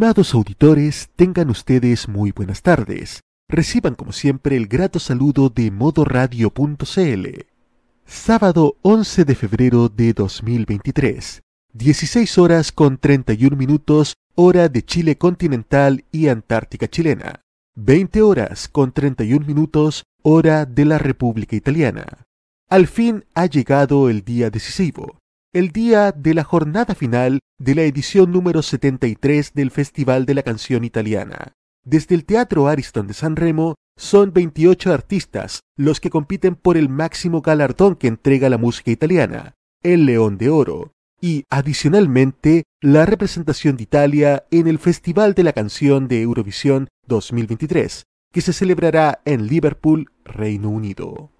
Estimados auditores, tengan ustedes muy buenas tardes. Reciban como siempre el grato saludo de modoradio.cl. Sábado 11 de febrero de 2023, 16 horas con 31 minutos hora de Chile continental y Antártica chilena, 20 horas con 31 minutos hora de la República Italiana. Al fin ha llegado el día decisivo, el día de la jornada final de la edición número 73 del Festival de la Canción Italiana. Desde el Teatro Ariston de San Remo son 28 artistas los que compiten por el máximo galardón que entrega la música italiana, el León de Oro, y adicionalmente la representación de Italia en el Festival de la Canción de Eurovisión 2023, que se celebrará en Liverpool, Reino Unido.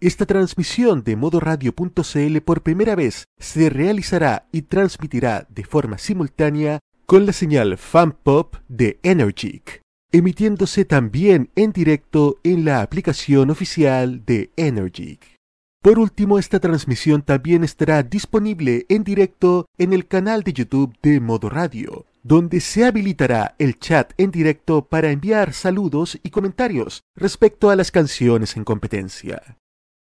Esta transmisión de modoradio.cl por primera vez se realizará y transmitirá de forma simultánea con la señal Fan Pop de Energic, emitiéndose también en directo en la aplicación oficial de Energic. Por último, esta transmisión también estará disponible en directo en el canal de YouTube de Modo Radio, donde se habilitará el chat en directo para enviar saludos y comentarios respecto a las canciones en competencia.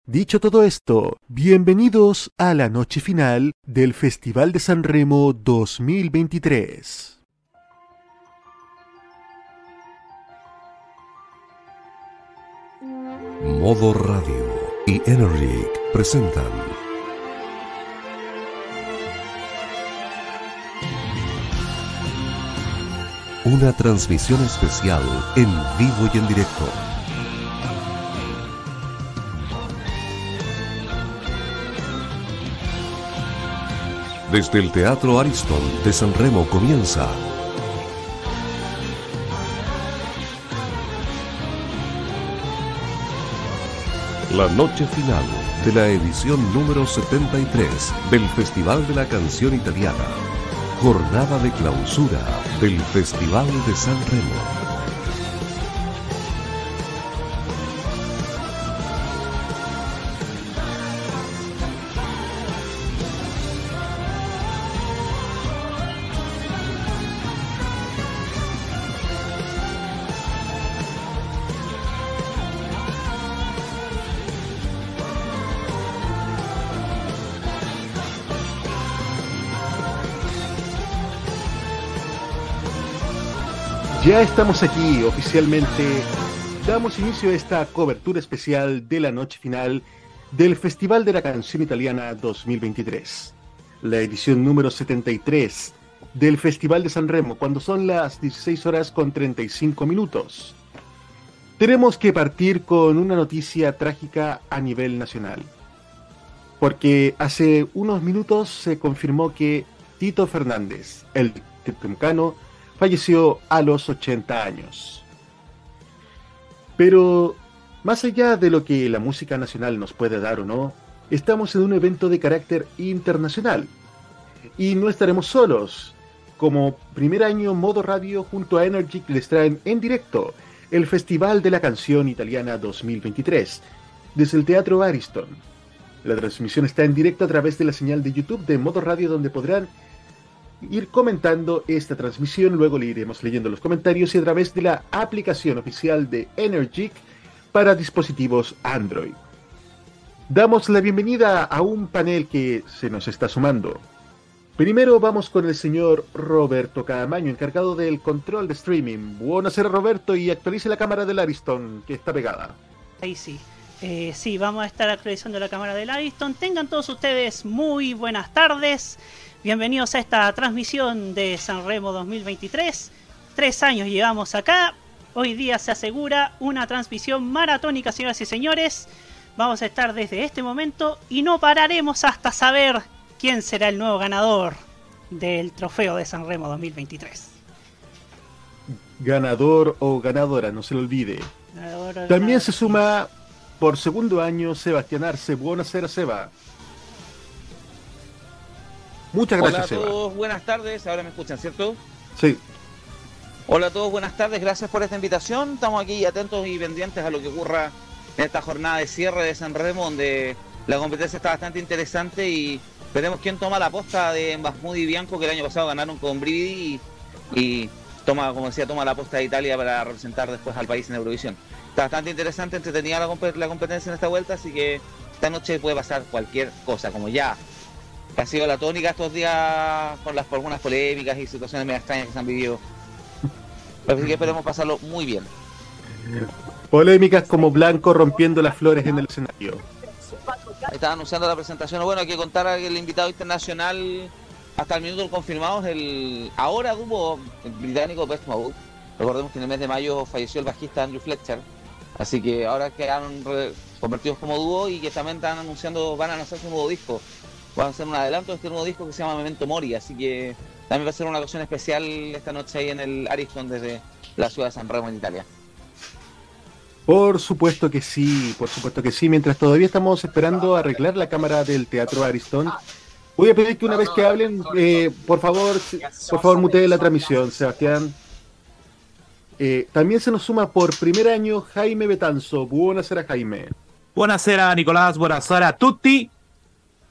Dicho todo esto, bienvenidos a la noche final del Festival de San Remo 2023. Modo Radio y Energy presentan una transmisión especial en vivo y en directo Desde el Teatro Ariston de San Remo comienza la noche final de la edición número 73 del Festival de la Canción Italiana, jornada de clausura del Festival de San Remo. Estamos aquí oficialmente. Damos inicio a esta cobertura especial de la noche final del Festival de la Canción Italiana 2023. La edición número 73 del Festival de San Remo, cuando son las 16 horas con 35 minutos. Tenemos que partir con una noticia trágica a nivel nacional. Porque hace unos minutos se confirmó que Tito Fernández, el tetucano, falleció a los 80 años. Pero, más allá de lo que la música nacional nos puede dar o no, estamos en un evento de carácter internacional. Y no estaremos solos. Como primer año, Modo Radio junto a Energy les traen en directo el Festival de la Canción Italiana 2023 desde el Teatro Ariston. La transmisión está en directo a través de la señal de YouTube de Modo Radio donde podrán ir comentando esta transmisión, luego le iremos leyendo los comentarios y a través de la aplicación oficial de Energic para dispositivos Android. Damos la bienvenida a un panel que se nos está sumando. Primero vamos con el señor Roberto Camaño, encargado del control de streaming. Buenas Roberto y actualice la cámara del Ariston que está pegada. Ahí sí. Eh, sí, vamos a estar actualizando la cámara del Ariston. Tengan todos ustedes muy buenas tardes. Bienvenidos a esta transmisión de San Remo 2023. Tres años llevamos acá. Hoy día se asegura una transmisión maratónica, señoras y señores. Vamos a estar desde este momento y no pararemos hasta saber quién será el nuevo ganador del trofeo de San Remo 2023. Ganador o ganadora, no se lo olvide. También se suma por segundo año Sebastián Arce. Buenas Seba. Muchas gracias. Hola a todos, buenas tardes. Ahora me escuchan, ¿cierto? Sí. Hola a todos, buenas tardes. Gracias por esta invitación. Estamos aquí atentos y pendientes a lo que ocurra en esta jornada de cierre de San Remo, donde la competencia está bastante interesante y veremos quién toma la posta de Mbasmud y Bianco, que el año pasado ganaron con Brividi. y toma, como decía, toma la posta de Italia para representar después al país en Eurovisión. Está bastante interesante, entretenida la, la competencia en esta vuelta, así que esta noche puede pasar cualquier cosa, como ya ha sido la tónica estos días con las algunas polémicas y situaciones medio extrañas que se han vivido. Así que esperemos pasarlo muy bien. Polémicas como Blanco rompiendo las flores en el escenario. Está anunciando la presentación. Bueno, hay que contar que el invitado internacional hasta el minuto confirmado es el ahora hubo el británico Best Mode. Recordemos que en el mes de mayo falleció el bajista Andrew Fletcher. Así que ahora quedaron convertidos como dúo y que también están anunciando, van a anunciar su nuevo disco. Van a hacer un adelanto de este nuevo disco que se llama Memento Mori. Así que también va a ser una ocasión especial esta noche ahí en el Ariston desde la ciudad de San Remo en Italia. Por supuesto que sí, por supuesto que sí. Mientras todavía estamos esperando arreglar la cámara del Teatro Ariston, voy a pedir que una vez que hablen, eh, por favor, por favor, mutee la transmisión, Sebastián. Eh, también se nos suma por primer año Jaime Betanzo. Buonasera, Jaime. Buonasera, Nicolás. Buonasera a tutti.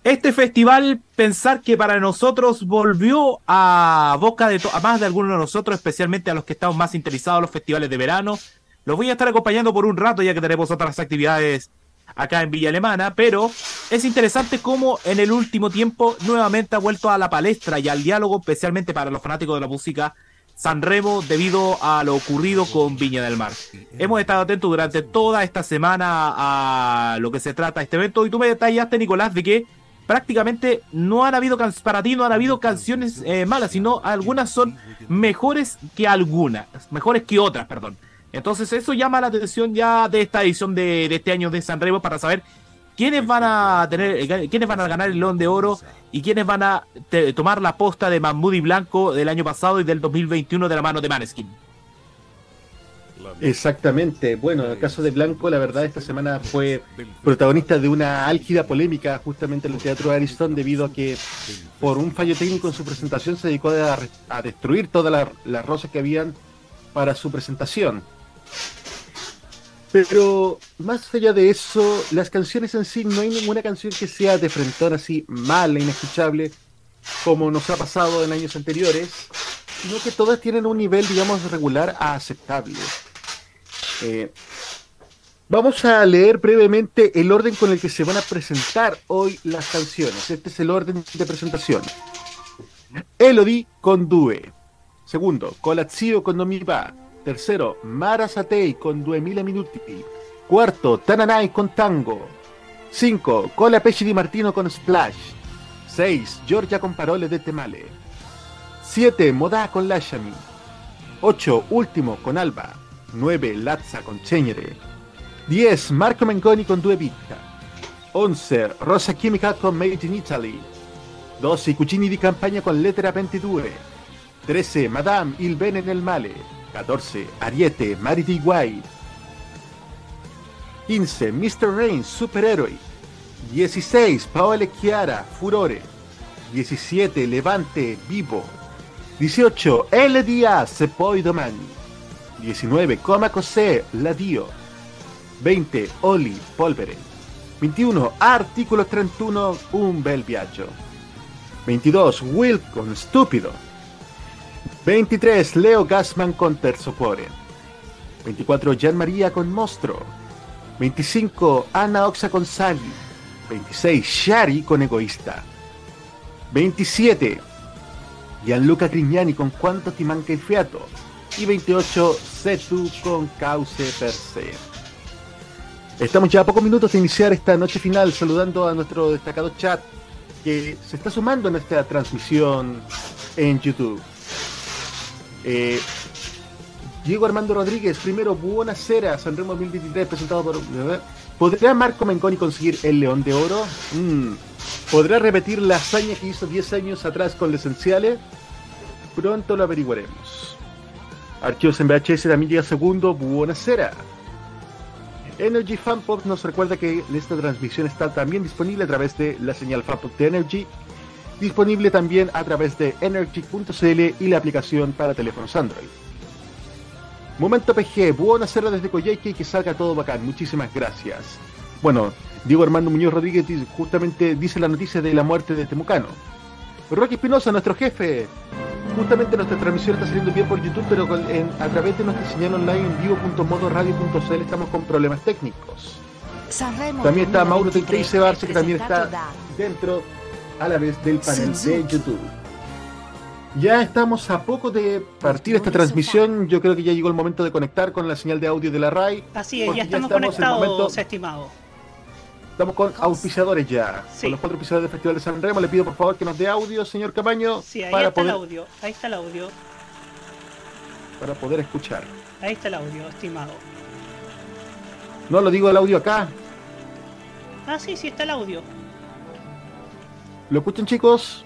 Este festival, pensar que para nosotros volvió a boca de a más de algunos de nosotros, especialmente a los que estamos más interesados en los festivales de verano. Los voy a estar acompañando por un rato, ya que tenemos otras actividades acá en Villa Alemana, pero es interesante cómo en el último tiempo nuevamente ha vuelto a la palestra y al diálogo, especialmente para los fanáticos de la música, San Remo debido a lo ocurrido con Viña del Mar. Hemos estado atentos durante toda esta semana a lo que se trata este evento y tú me detallaste, Nicolás, de que prácticamente no han habido, para ti no han habido canciones eh, malas, sino algunas son mejores que algunas, mejores que otras, perdón. Entonces eso llama la atención ya de esta edición de, este año de San Remo para saber quiénes van a tener, eh, quiénes van a ganar el León de Oro y quiénes van a tomar la posta de Mahmoud y Blanco del año pasado y del 2021 de la mano de Maneskin. Exactamente. Bueno, en el caso de Blanco, la verdad, esta semana fue protagonista de una álgida polémica justamente en el Teatro de Ariston debido a que por un fallo técnico en su presentación se dedicó a, destruir todas las rosas que habían para su presentación. Pero más allá de eso, las canciones en sí, no hay ninguna canción que sea de frentón así mala, inescuchable, como nos ha pasado en años anteriores, sino que todas tienen un nivel, digamos, regular a aceptable. Eh, vamos a leer brevemente el orden con el que se van a presentar hoy las canciones. Este es el orden de presentación. Elodie con Due. Segundo, Colazzio con va Tercero, Mara Satei con 2000 minuti. Cuarto, Tananai con Tango. Cinco, Cola Pesci di Martino con Splash. Seis, Giorgia con Parole de Temale. Siete, Modà con Lashami. Ocho, Último con Alba. 9 Lazza con Cenere, 10 Marco Mengoni con Due Vita, 11 Rosa Chimica con Made in Italy, 12 Cucini di campagna con Lettera 22, 13 Madame il bene nel male, 14 Ariete Mariti Guai, 15 Mr. Rain Supereroi, 16 Paola Chiara Furore, 17 Levante Vivo, 18 LDA Se poi domani, 19. Coma Cosé, Dio 20. Oli, Polvere. 21. Artículo 31, Un bel viaggio. 22. Will con Stúpido. 23. Leo Gassman con Terzo Cuore. 24. Gian Maria con Mostro. 25. Anna Oxa con Sally. 26. Shari con Egoísta. 27. Gianluca Grignani con Cuánto ti manca il fiato y 28 Setu con Cauce per se. Estamos ya a pocos minutos de iniciar esta noche final saludando a nuestro destacado chat que se está sumando a nuestra transmisión en YouTube. Eh, Diego Armando Rodríguez, primero, Buonasera, Sanremo 2023, presentado por... ¿Podrá Marco Menconi conseguir el León de Oro? Mm. ¿Podrá repetir la hazaña que hizo 10 años atrás con Esenciales? Pronto lo averiguaremos. Archivos en VHS también llega segundo. Buonasera. Energy Fanpop nos recuerda que esta transmisión está también disponible a través de la señal Fanpop de Energy, disponible también a través de energy.cl y la aplicación para teléfonos Android. Momento PG, buonasera desde Coyhaique y que salga todo bacán. Muchísimas gracias. Bueno, Diego Armando Muñoz Rodríguez justamente dice la noticia de la muerte de Temucano. Rocky Espinosa, nuestro jefe. Justamente nuestra transmisión está saliendo bien por YouTube, pero con- en- a través de nuestra señal online en vivo.modoradio.cl estamos con problemas técnicos. Sanremo También está Mauro 2023, Teixeira Barce, que también está dentro a la vez del panel de. YouTube. Ya estamos a poco de partir esta transmisión. Yo creo que ya llegó el momento de conectar con la señal de audio de la RAI. Así es, ya estamos en el conectados, momento- estimado. Estamos con auspiciadores ya. Sí. Con los cuatro auspiciadores del Festival de San Remo. Le pido por favor que nos dé audio, señor Camaño, Sí, ahí para, está el audio, ahí está el audio, para poder escuchar. ahí está el audio, estimado. No lo digo el audio acá. Ah, sí, sí está el audio. ¿Lo escuchan, chicos?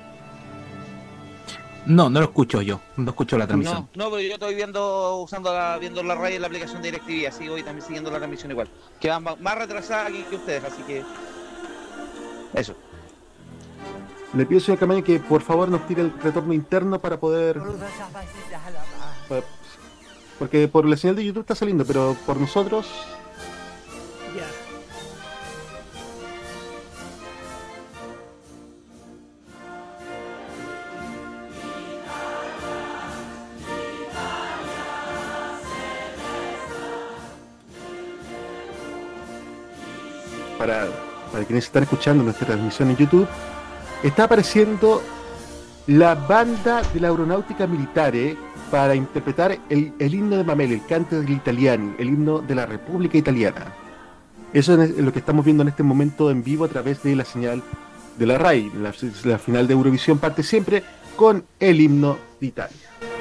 No, no lo escucho yo. No escucho la transmisión. No, no, pero yo estoy viendo, usando la, viendo la radio en la aplicación de DirecTV, así voy también siguiendo la transmisión igual. Que va más, más retrasada que, que ustedes, así que. Eso. Le pido, señor Camaño, que por favor nos tire el retorno interno para poder. Porque por la señal de YouTube está saliendo, pero por nosotros. Para, quienes están escuchando nuestra transmisión en YouTube, está apareciendo la banda de la aeronáutica militare para interpretar el, himno de Mameli, el cante degli italiani, el himno de la República Italiana. Eso es lo que estamos viendo en este momento en vivo a través de la señal de la RAI. La, la final de Eurovisión parte siempre con el himno de Italia.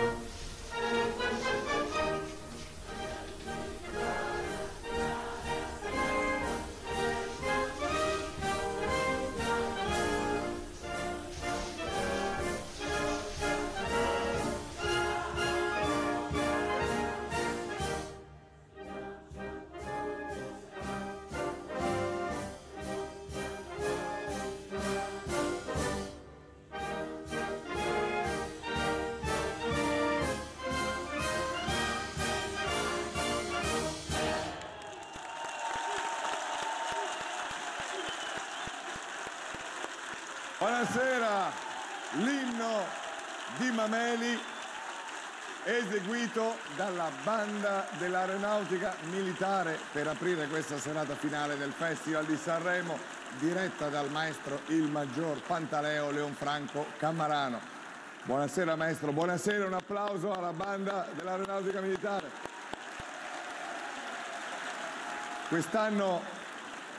Di Mameli eseguito dalla banda dell'aeronautica militare per aprire questa serata finale del Festival di Sanremo, diretta dal maestro il maggior Pantaleo Leonfranco Cammarano. Buonasera maestro, buonasera, un applauso alla banda dell'aeronautica militare. Quest'anno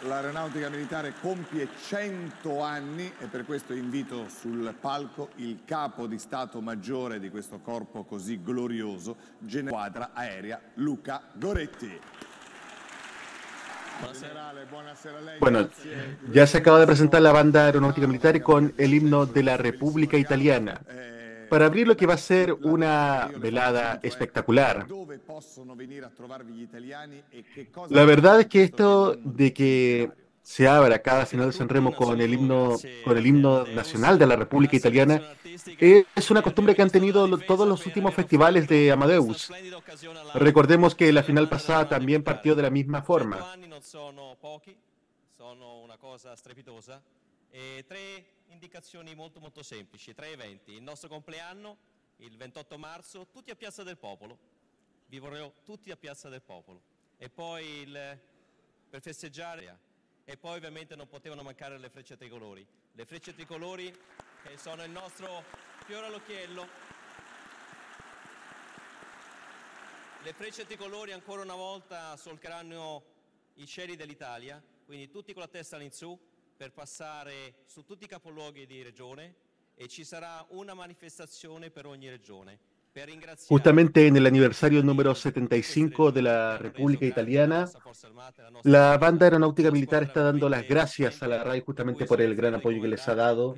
L'aeronautica militare compie 100 anni e per questo invito sul palco il capo di Stato Maggiore di questo corpo così glorioso, Generale Quadra Aerea Luca Goretti. Generale, buonasera a lei. Bueno, ya se acaba de presentar la banda aeronáutica militar con el himno de la República Italiana. Para abrir lo que va a ser una velada espectacular. La verdad es que esto de que se abra cada final de Sanremo con el himno, con el himno nacional de la República Italiana es una costumbre que han tenido todos los últimos festivales de Amadeus. Recordemos que la final pasada también partió de la misma forma. E tre indicazioni molto molto semplici, tre eventi. Il nostro compleanno, il 28 marzo, tutti a Piazza del Popolo. Vi vorrei tutti a Piazza del Popolo. E poi il, per festeggiare. E poi ovviamente non potevano mancare le frecce tricolori. Le frecce tricolori che sono il nostro fiore all'occhiello. Le frecce tricolori ancora una volta solcheranno i cieli dell'Italia, quindi tutti con la testa all'insù per passare su tutti i capoluoghi di regione e ci sarà una manifestazione per ogni regione. Justamente en el aniversario número 75 de la República Italiana, la banda aeronáutica militar está dando las gracias a la RAI justamente por el gran apoyo que les ha dado.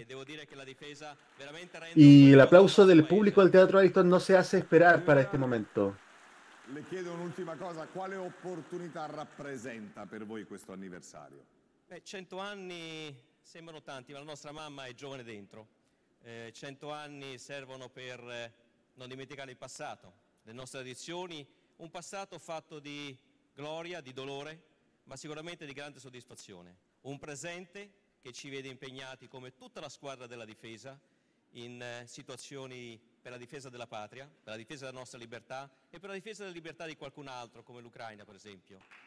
Y el aplauso del público del Teatro Ariston no se hace esperar para este momento. Le chiedo un'ultima cosa, quale opportunità rappresenta per voi questo anniversario? Beh, 100 anni sembrano tanti, ma la nostra mamma è giovane dentro. Eh, 100 anni servono per eh, non dimenticare il passato, le nostre tradizioni, un passato fatto di gloria, di dolore, ma sicuramente di grande soddisfazione. Un presente che ci vede impegnati come tutta la squadra della difesa in eh, situazioni per la difesa della patria, per la difesa della nostra libertà e per la difesa della libertà di qualcun altro, come l'Ucraina per esempio.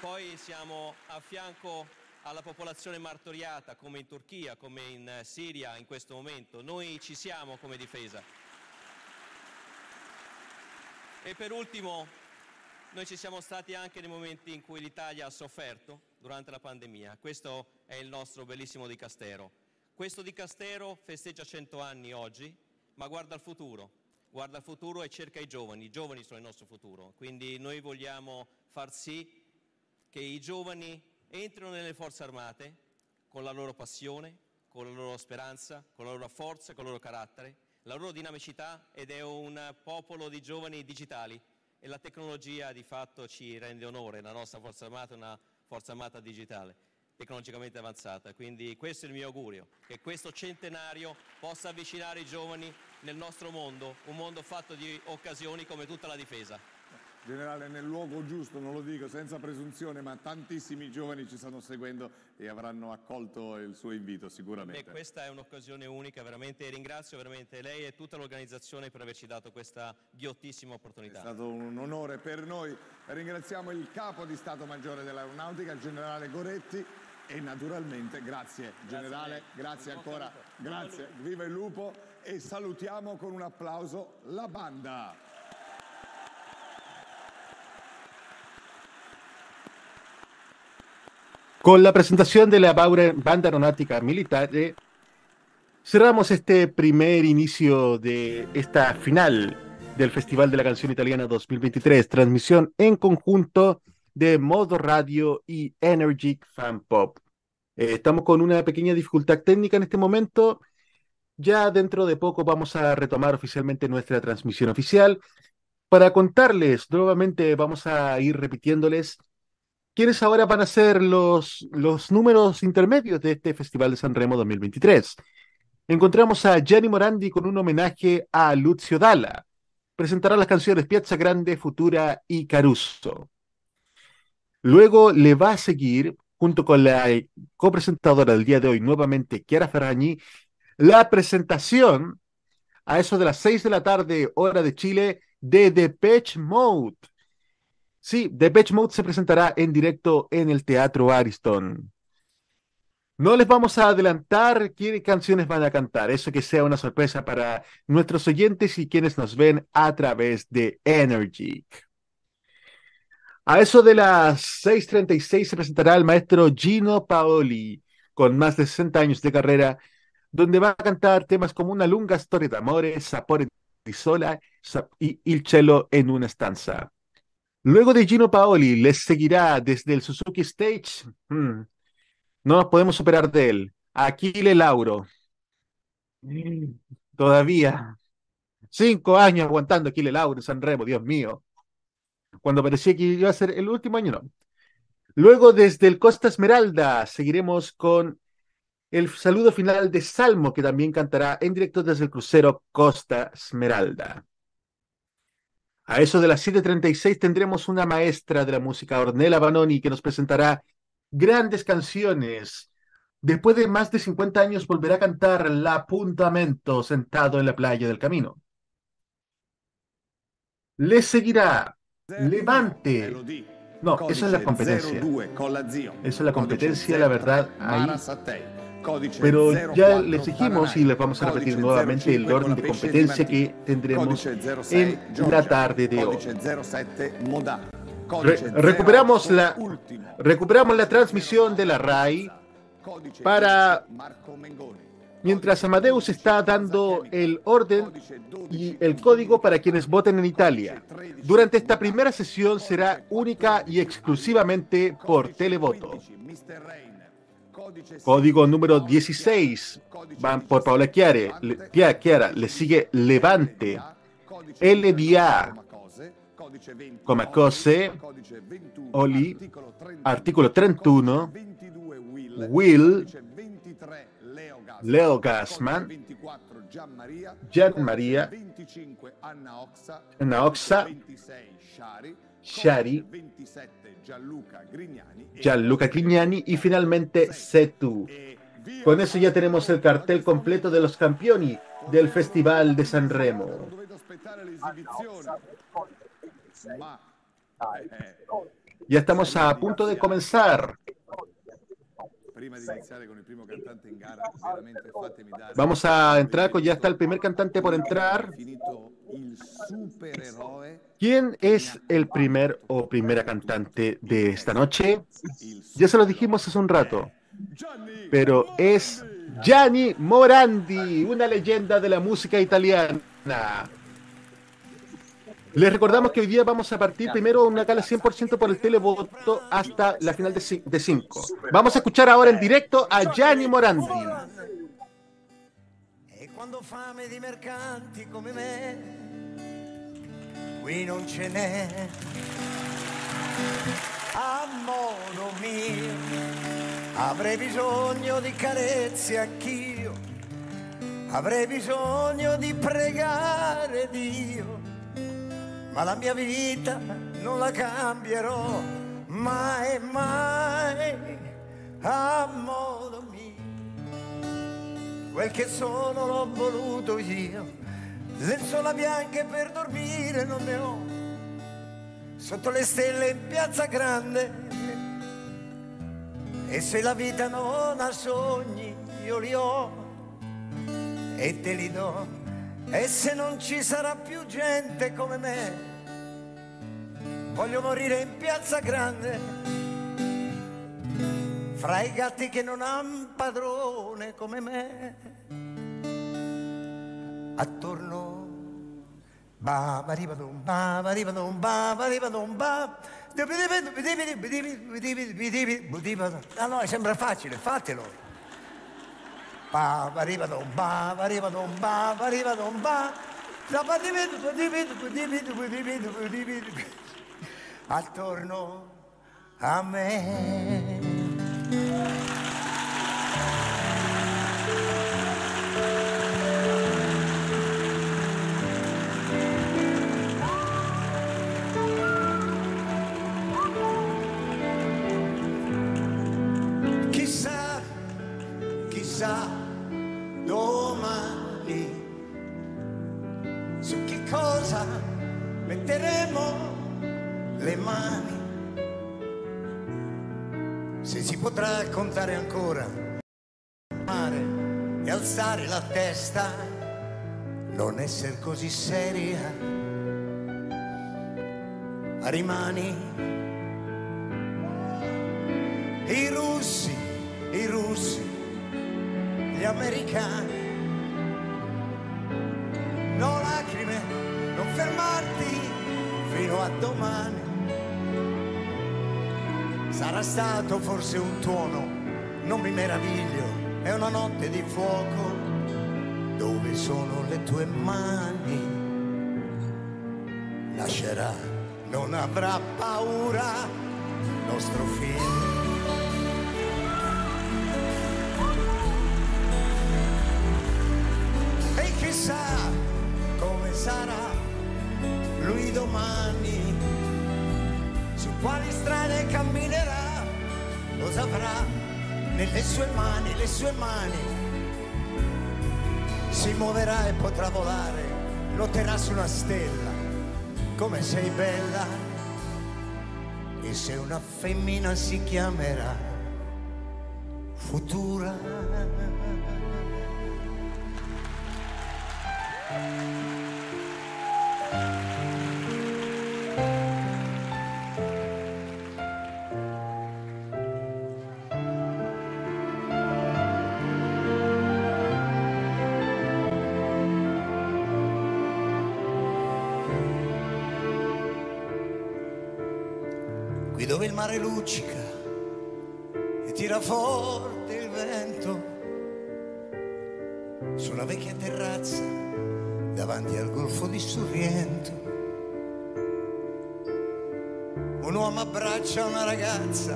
Poi siamo a fianco alla popolazione martoriata come in Turchia, come in eh, Siria in questo momento. Noi ci siamo come difesa. E per ultimo, noi ci siamo stati anche nei momenti in cui l'Italia ha sofferto durante la pandemia. Questo è il nostro bellissimo dicastero. Questo dicastero festeggia 100 anni oggi, ma guarda al futuro. Guarda al futuro e cerca i giovani. I giovani sono il nostro futuro. Quindi noi vogliamo far sì che i giovani entrino nelle forze armate con la loro passione, con la loro speranza, con la loro forza, con il loro carattere, la loro dinamicità ed è un popolo di giovani digitali e la tecnologia di fatto ci rende onore, la nostra forza armata è una forza armata digitale, tecnologicamente avanzata. Quindi questo è il mio augurio, che questo centenario possa avvicinare i giovani nel nostro mondo, un mondo fatto di occasioni come tutta la difesa. Generale, nel luogo giusto, non lo dico senza presunzione, ma tantissimi giovani ci stanno seguendo e avranno accolto il suo invito sicuramente. E questa è un'occasione unica, veramente ringrazio veramente lei e tutta l'organizzazione per averci dato questa ghiottissima opportunità. È stato un onore per noi. Ringraziamo il capo di Stato Maggiore dell'Aeronautica, il generale Goretti. E naturalmente grazie generale, grazie, ancora, grazie, viva il lupo e salutiamo con un applauso la banda. Con la presentación de la Banda Aeronáutica Militar, eh, cerramos este primer inicio de esta final del Festival de la Canción Italiana 2023, transmisión en conjunto de Modo Radio y Energic Fan Pop. Eh, estamos con una pequeña dificultad técnica en este momento. Ya dentro de poco vamos a retomar oficialmente nuestra transmisión oficial. Para contarles, nuevamente vamos a ir repitiéndoles quiénes ahora van a ser los, los números intermedios de este Festival de San Remo 2023. Encontramos a Gianni Morandi con un homenaje a Lucio Dalla. Presentará las canciones Piazza Grande, Futura y Caruso. Luego le va a seguir, junto con la copresentadora del día de hoy, nuevamente Chiara Ferragni, la presentación a eso de las 6 de la tarde, hora de Chile, de Depeche Mode. Sí, Depeche Mode se presentará en directo en el Teatro Ariston. No les vamos a adelantar qué canciones van a cantar, eso que sea una sorpresa para nuestros oyentes y quienes nos ven a través de Energy. A eso de las 6.36 se presentará el maestro Gino Paoli, con más de 60 años de carrera, donde va a cantar temas como Una lunga storia d'amore, Sapore di sola y Il cielo en una stanza. Luego de Gino Paoli, les seguirá desde el Suzuki Stage. Hmm, no nos podemos superar de él. Aquile Lauro. Todavía. Cinco años aguantando Aquile Lauro en San Remo, Dios mío. Cuando parecía que iba a ser el último año, no. Luego, desde el Costa Esmeralda, seguiremos con el saludo final de Salmo, que también cantará en directo desde el crucero Costa Esmeralda. A eso de las 7:36 tendremos una maestra de la música, Ornella Banoni, que nos presentará grandes canciones. Después de más de 50 años volverá a cantar La Puntamento sentado en la playa del camino. Le seguirá Levante. No, esa es la competencia. Esa es la competencia, la verdad, ahí. Pero ya les dijimos y les vamos a repetir nuevamente el orden de competencia que tendremos en la tarde de hoy. Re recuperamos, la, recuperamos la transmisión de la RAI para mientras Amadeus está dando el orden y el código para quienes voten en Italia. Durante esta primera sesión será única y exclusivamente por televoto. Código número 16 van por Paola Chiare, le, Chiara, le sigue Levante, LDA, come cose, Oli, articolo 31, Will, Leo Gassman, Gian Maria, Anna Oxa, Shari, 27 Gianluca Grignani e Gianluca Grignani y finalmente Setu. Con eso ya tenemos el cartel completo de los campioni del Festival de l'esibizione. Ma eh, Ya estamos a punto de comenzar. Vamos a entrar con ya está el primer cantante por entrar. ¿Quién es el primer o primera cantante de esta noche? Ya se lo dijimos hace un rato, Gianni pero es Gianni Morandi, una leyenda de la música italiana. Les recordamos que hoy día vamos a partir primero una gala 100% por el televoto hasta la final de 5. Vamos a escuchar ahora en directo a Gianni Morandi. E quando fame di mercanti come me, qui non ce n'è. A modo mio, avrei bisogno di carezze anch'io, avrei bisogno di pregare Dio, ma la mia vita non la cambierò mai, mai, a modo mio quel che sono l'ho voluto io. Lenzuola bianche per dormire non ne ho. Sotto le stelle in piazza grande. E se la vita non ha sogni, io li ho e te li do. E se non ci sarà più gente come me, voglio morire in piazza grande fra i gatti che non han padrone come me attorno. Ba ba riba dum ba ba riba dum ba ba riba ba. Allora sembra facile, fatelo. Ba ba riba dum ba ba riba dum ba ba riba dum ba. Attorno a me. Alzare la testa, non essere così seria. Rimani i russi, i russi, gli americani. No lacrime, non fermarti fino a domani. Sarà stato forse un tuono, non mi meraviglio, è una notte di fuoco. Dove sono le tue mani? Lascerà, non avrà paura, nostro figlio. E chissà come sarà lui domani, su quali strade camminerà, lo saprà nelle sue mani, le sue mani. Si muoverà e potrà volare, lotterà su una stella, come sei bella. E se una femmina si chiamerà futura. Qui dove il mare luccica e tira forte il vento, su una vecchia terrazza davanti al golfo di Sorrento. Un uomo abbraccia una ragazza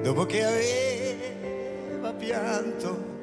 dopo che aveva pianto,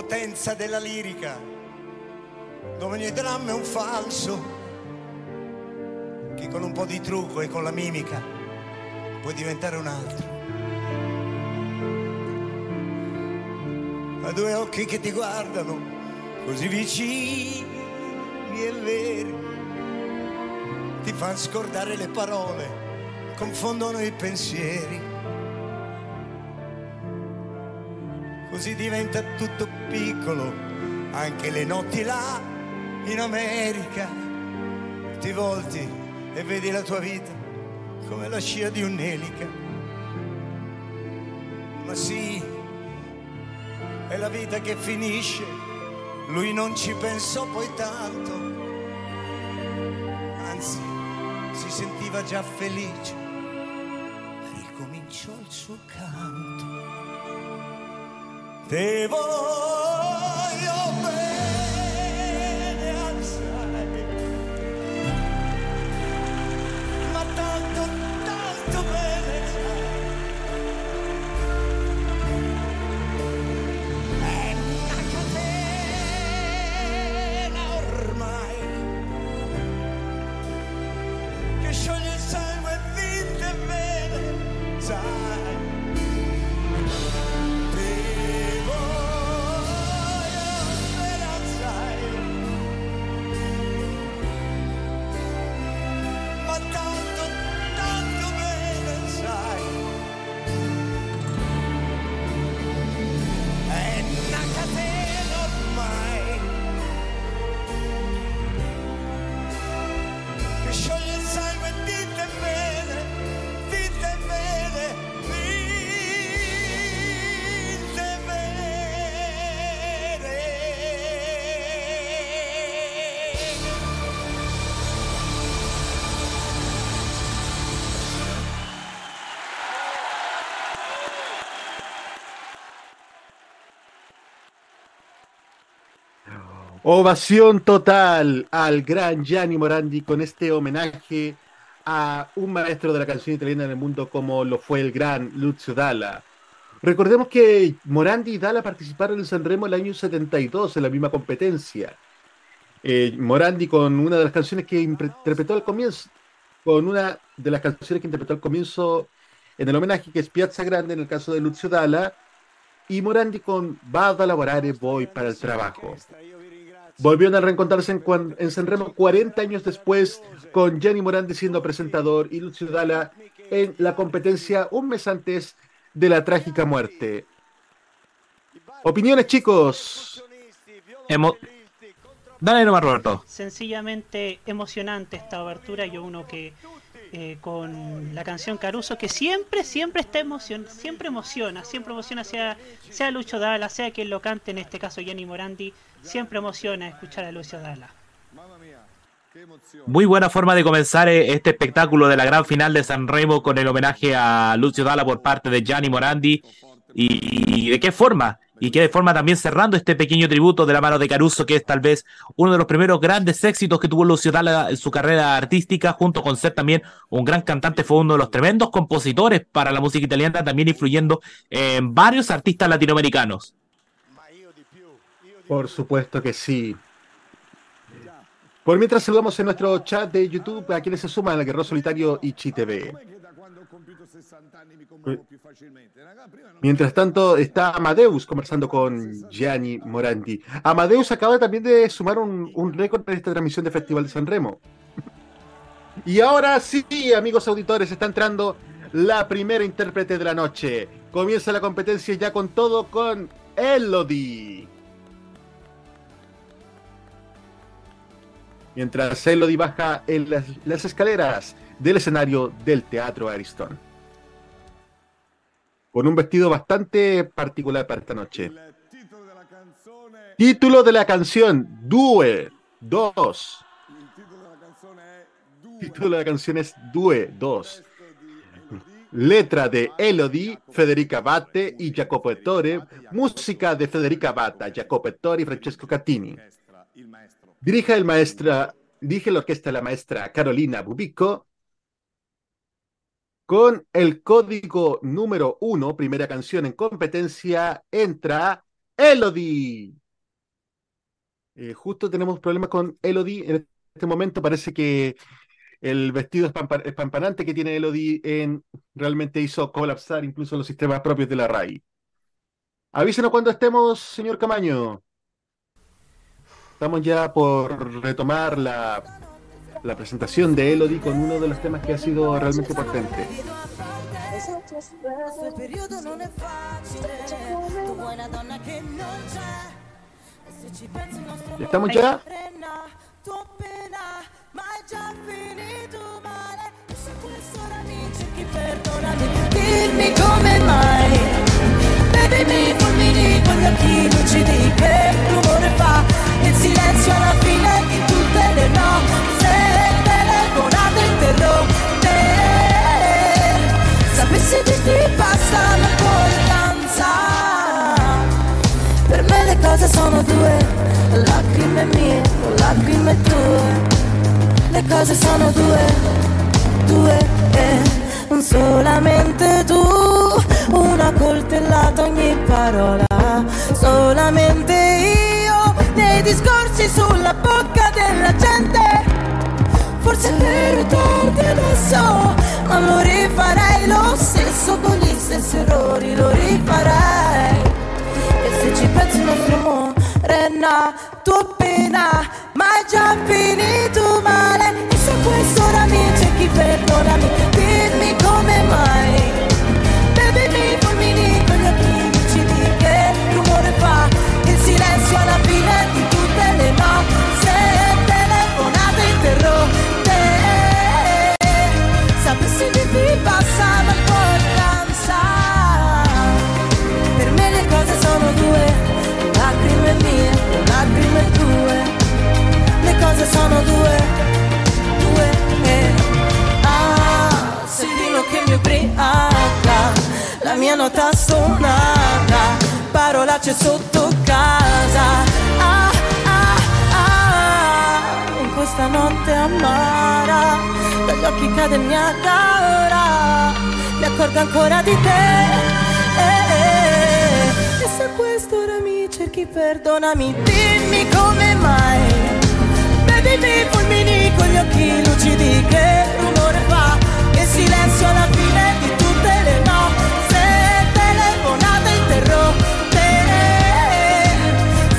Potenza della lirica, dove ogni dramma è un falso, che con un po' di trucco e con la mimica puoi diventare un altro. Ha due occhi che ti guardano così vicini e veri, ti fanno scordare le parole, confondono i pensieri. Così diventa tutto piccolo, anche le notti là in America. Ti volti e vedi la tua vita come la scia di un'elica. Ma sì, è la vita che finisce, lui non ci pensò poi tanto, anzi si sentiva già felice, ricominciò il suo canto. Te voglio Ovación total al gran Gianni Morandi con este homenaje a un maestro de la canción italiana en el mundo como lo fue el gran Lucio Dalla. Recordemos que Morandi y Dalla participaron en Sanremo el año 72 en la misma competencia. Eh, Morandi con una de las canciones que interpretó al comienzo, con una de las canciones que interpretó al comienzo en el homenaje que es Piazza Grande en el caso de Lucio Dalla y Morandi con Vado a lavorare voy para el trabajo. Volvieron a reencontrarse en, en Sanremo 40 años después, con Gianni Morandi siendo presentador y Lucio Dalla en la competencia un mes antes de la trágica muerte. Opiniones, chicos. Emo- Dale nomás, Roberto. Sencillamente emocionante esta abertura. Yo uno que eh, con la canción Caruso que siempre, siempre está emocion siempre emociona, siempre emociona sea, sea Lucho Dalla, sea quien lo cante, en este caso Jenny Morandi, siempre emociona escuchar a Lucio Dalla. Muy buena forma de comenzar eh, este espectáculo de la gran final de San Remo con el homenaje a Lucio Dalla por parte de Gianni Morandi. Y de qué forma, y qué de forma también cerrando este pequeño tributo de la mano de Caruso, que es tal vez uno de los primeros grandes éxitos que tuvo Lucio Dalla en su carrera artística, junto con ser también un gran cantante, fue uno de los tremendos compositores para la música italiana, también influyendo en varios artistas latinoamericanos. Por supuesto que sí. Por mientras saludamos en nuestro chat de YouTube a quienes se suman al Guerrero Solitario y TV. Mientras tanto, está Amadeus conversando con Gianni Morandi. Amadeus acaba también de sumar un, un récord en esta transmisión de Festival de San Remo. Y ahora sí, amigos auditores, está entrando la primera intérprete de la noche. Comienza la competencia ya con todo con Elodie. Mientras Elodie baja en las, las escaleras del escenario del Teatro Ariston. Con un vestido bastante particular para esta noche. Título de la canción, Due 2. Il titolo della canzone è Due. Título de la canción es Due 2. Testo di Elodie, Letra de Elodie, Federica Batte y Jacopo Ettore. Música de Federica Batta, Jacopo Ettore y Francesco Cattini. Dirige el maestra, dirige la orquesta la maestra Carolina Bubico. Con el código número uno, primera canción en competencia, entra Elodie. Eh, justo tenemos problemas con Elodie en este momento. Parece que el vestido espampa- espampanante que tiene Elodie en, realmente hizo colapsar incluso los sistemas propios de la RAI. Avísenos cuando estemos, señor Camaño. Estamos ya por retomar la, la presentación de Elodie con uno de los temas que ha sido realmente potente. ¿Estamos ya? dimmi come mai. Occhi lucidi, che rumore fa il silenzio alla fine di tutte le. Sapessi dirti basta l'importanza. Per me le cose sono due Lacrime mie, lacrime tue. Le cose sono due, due e non solamente tu. Una coltellata ogni parola. Solamente io Nei discorsi sulla bocca della gente. Forse è tardi adesso Ma lo rifarei lo stesso Con gli stessi errori lo rifarei E se ci pensi il nostro amore è pena Ma è già finito male. E se questo ora mi cerchi perdonami due, due e. Ah, sentino che mi ubriaca La mia nota suonata Parolacce sotto casa. Ah, ah, ah In questa notte amara Dagli occhi cade il Niagara Mi accorgo ancora di te. Eh, eh. E se questo ora mi cerchi perdonami Dimmi come mai Bevimi fulmini con gli occhi lucidi Che rumore fa il silenzio alla fine di tutte le nostre telefonate interrotte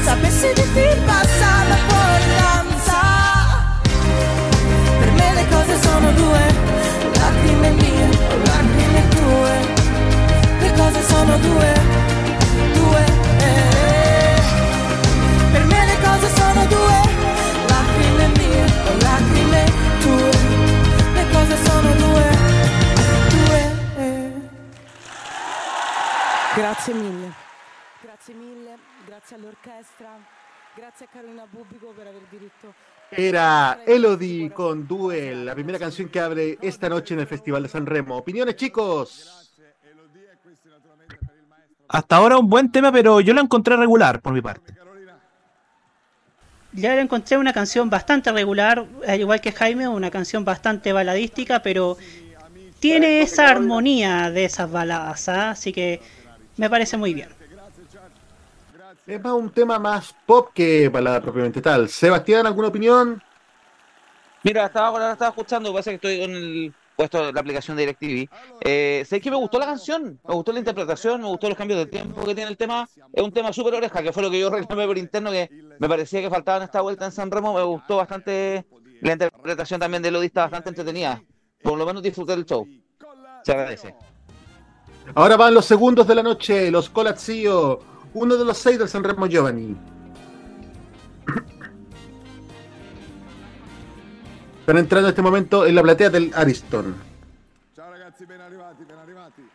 Sapessi di ti passa l'importanza Per me le cose sono due Lacrime mie, lacrime tue. Le cose sono due Grazie mille Grazie mille, grazie all'orchestra Grazie a Carolina Bubico per aver diritto Era Elodie con Duel, la primera canción que abre esta noche en el Festival de San Remo. Opiniones, chicos. Hasta ahora un buen tema, pero yo lo encontré regular por mi parte. Ya le encontré una canción bastante regular, al igual que Jaime, una canción bastante baladística, pero tiene esa armonía de esas baladas, ¿ah? así que me parece muy bien. Es más un tema más pop que balada propiamente tal. Sebastián, ¿alguna opinión? Mira, estaba, ahora estaba escuchando, parece que estoy con el puesto de la aplicación de DirecTV. Eh, sé que me gustó la canción, me gustó la interpretación, me gustó los cambios de tiempo que tiene el tema. Es un tema súper oreja, que fue lo que yo reclamé por interno, que me parecía que faltaba en esta vuelta en San Remo. Me gustó bastante la interpretación también de Lodi, está bastante entretenida. Por lo menos disfruté del show. Se agradece. Ahora van los segundos de la noche, los Colazzio, uno de los seis del San Remo Giovanni. Están entrando en este momento en la platea del Ariston. Ciao ragazzi, ben arrivati, ben arrivati.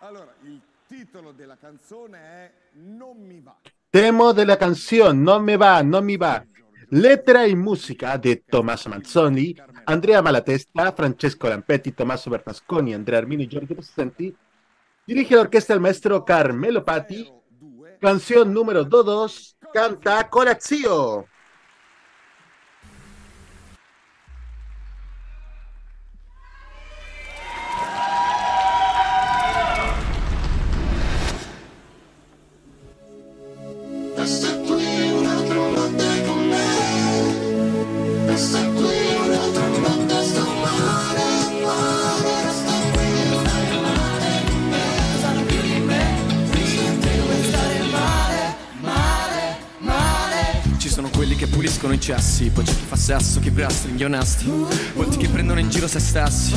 Allora, il titolo della canzone è Non mi va. Tema de la canción No me va, no me va. Letra y música de Tommaso Manzoni, Andrea Malatesta, Francesco Lampetti, Tommaso Bernasconi, Andrea Armino y Giorgio Presenti. Dirige la orquesta el maestro Carmelo Patti. Canción número 2, canta Corazio. Puliscono i cessi, poi c'è chi fa sesso, chi wrestling, gli onesti, molti che prendono in giro se stessi.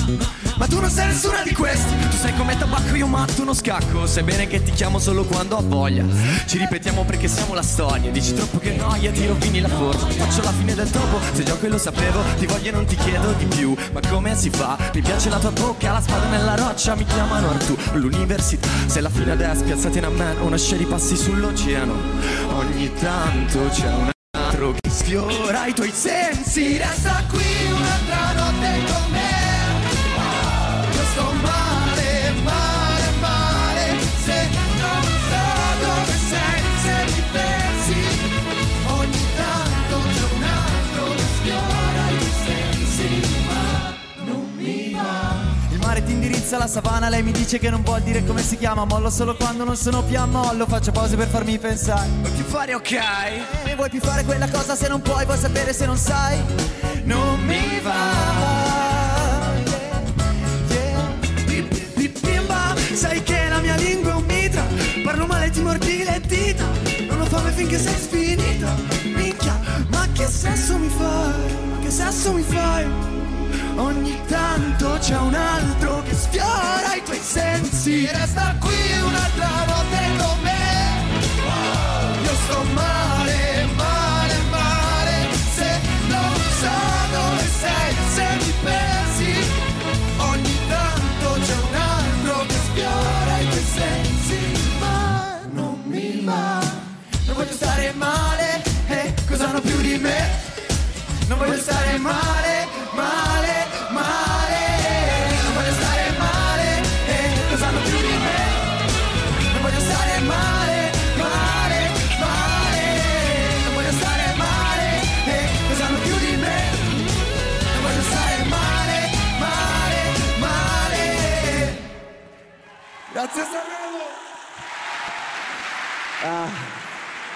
Ma tu non sei nessuna di questi, tu sei come tabacco, io matto uno scacco, sai bene che ti chiamo solo quando ho voglia. Ci ripetiamo perché siamo la storia, dici troppo che noia, ti rovini la forma. Faccio la fine del topo, se gioco e lo sapevo, ti voglio e non ti chiedo di più. Ma come si fa? Mi piace la tua bocca, la spada nella roccia, mi chiamano Artù, l'università. Sei la fine adesso, piazzati in a man, una scia di passi sull'oceano. Ogni tanto c'è un altro che sfiora i tuoi sensi. Resta qui un'altra notte indirizza la savana, lei mi dice che non vuol dire come si chiama. Mollo solo quando non sono più a mollo, faccio pause per farmi pensare. Vuoi più fare ok? E vuoi più fare quella cosa se non puoi, vuoi sapere se non sai? Non mi va. Yeah. Pi- Bimba, sai che la mia lingua è un mitra. Parlo male, ti mordi le dita. Non ho fame finché sei sfinita. Minchia, ma che sesso mi fai? Ma che sesso mi fai? Ogni tanto c'è un altro che sfiora i tuoi sensi. Resta qui un'altra notte con me. Io sto male, male, male. Se non so dove sei, se mi pensi. Ogni tanto c'è un altro che sfiora i tuoi sensi. Ma non mi va. Non voglio stare male, eh, cosa hanno più di me? Non voglio stare male, Grazie Sanremo!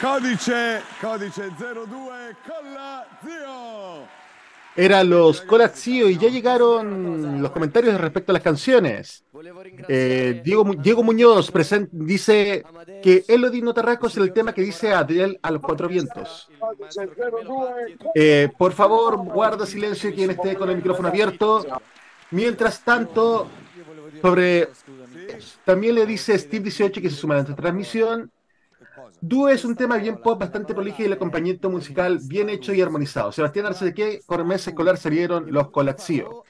Codice, codice 02, colla zio! Eran los Colazio y ya llegaron los comentarios respecto a las canciones. Eh, Diego, Diego Muñoz dice que Elodie no Tarraco es el tema que dice Adriel a los cuatro vientos. Eh, por favor, guarda silencio quien esté con el micrófono abierto. Mientras tanto, sobre también le dice Steve 18 que se suma a la transmisión. Dúo es un tema bien pop, bastante prolijo y el acompañamiento musical bien hecho y armonizado. Sebastián Arce de qué con mes escolar salieron los Colazio.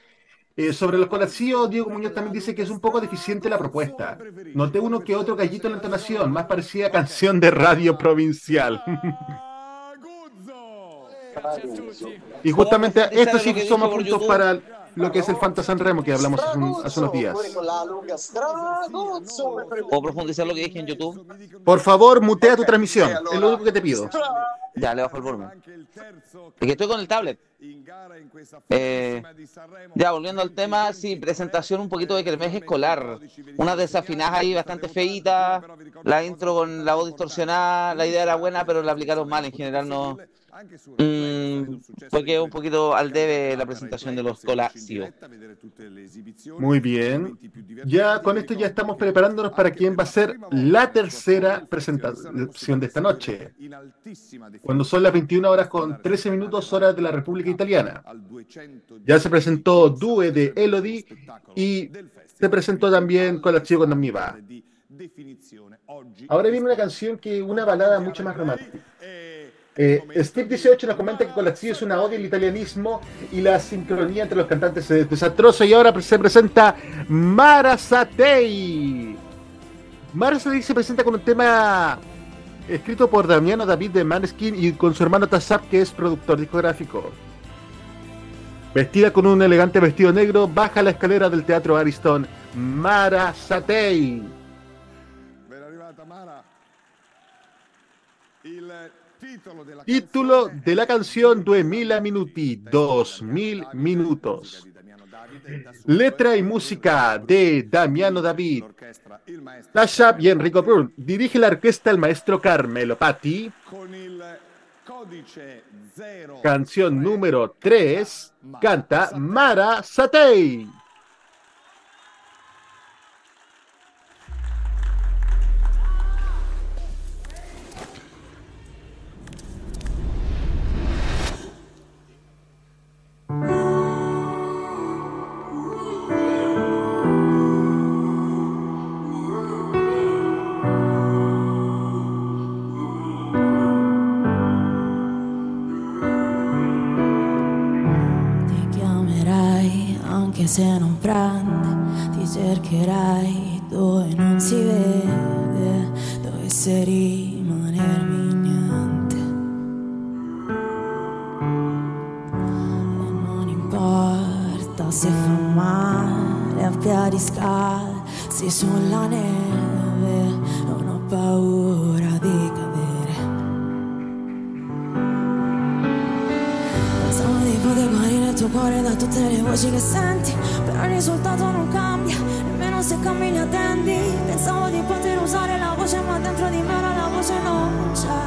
Eh, sobre los Colazio, Diego Muñoz también dice que es un poco deficiente la propuesta. Noté uno que otro gallito en la entonación, más parecía canción de radio provincial. y justamente ¿Puedo estos sí por puntos para lo que es el Fanta Sanremo que hablamos hace, un- hace unos días. ¿Puedo profundizar lo que dije en YouTube? Por favor, mutea tu transmisión, es lo único que te pido. Ya, le bajo el volumen. Es que estoy con el tablet. Eh, ya, volviendo al tema, sí, presentación un poquito de Kermés escolar. Unas desafinadas ahí bastante feitas. La intro con la voz distorsionada. La idea era buena, pero la aplicaron mal. En general no. Mm, porque un poquito al debe la presentación de los Colasio. Muy bien. Ya con esto ya estamos preparándonos para quién va a ser la tercera presentación de esta noche. Cuando son las 21 horas con 13 minutos horas de la República Italiana. Ya se presentó Due de Elodie y se presentó también con cuando me va. Ahora viene una canción que una balada mucho más romántica. Eh, Steve 18 nos comenta que Colazzi es una odia al italianismo y la sincronía entre los cantantes es desastroso y ahora se presenta Mara Satei. Mara Satei se presenta con un tema escrito por Damiano David de Maneskin y con su hermano Tazap, que es productor discográfico. Vestida con un elegante vestido negro, baja la escalera del Teatro Ariston Mara Satei. Título de la canción 2000 minuti, 2000 minutos. Letra y música de Damiano David. Tasha y Enrico Brun. Dirige la orquesta el maestro Carmelo Patti. con il codice 0 Canción número 3. Canta Mara Satei. Anche se non prende, ti cercherai dove non si vede, dovesse rimanermi niente. E non importa se fa male a piedi scalzi sulla neve, non ho paura tuo cuore da tutte le voci che senti Però il risultato non cambia, nemmeno se cammini attendi Pensavo di poter usare la voce ma dentro di me la voce non c'è.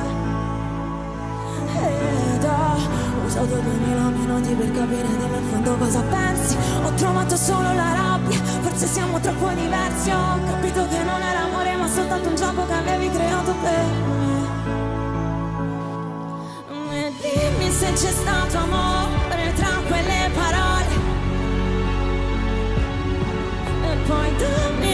Ed ho usato duemila minuti per capire nel fondo cosa pensi. Ho trovato solo la rabbia, forse siamo troppo diversi. Ho capito che non era amore ma soltanto un gioco che avevi creato per me. E dimmi se c'è stato amore tra quelle parole. E poi dammi duemila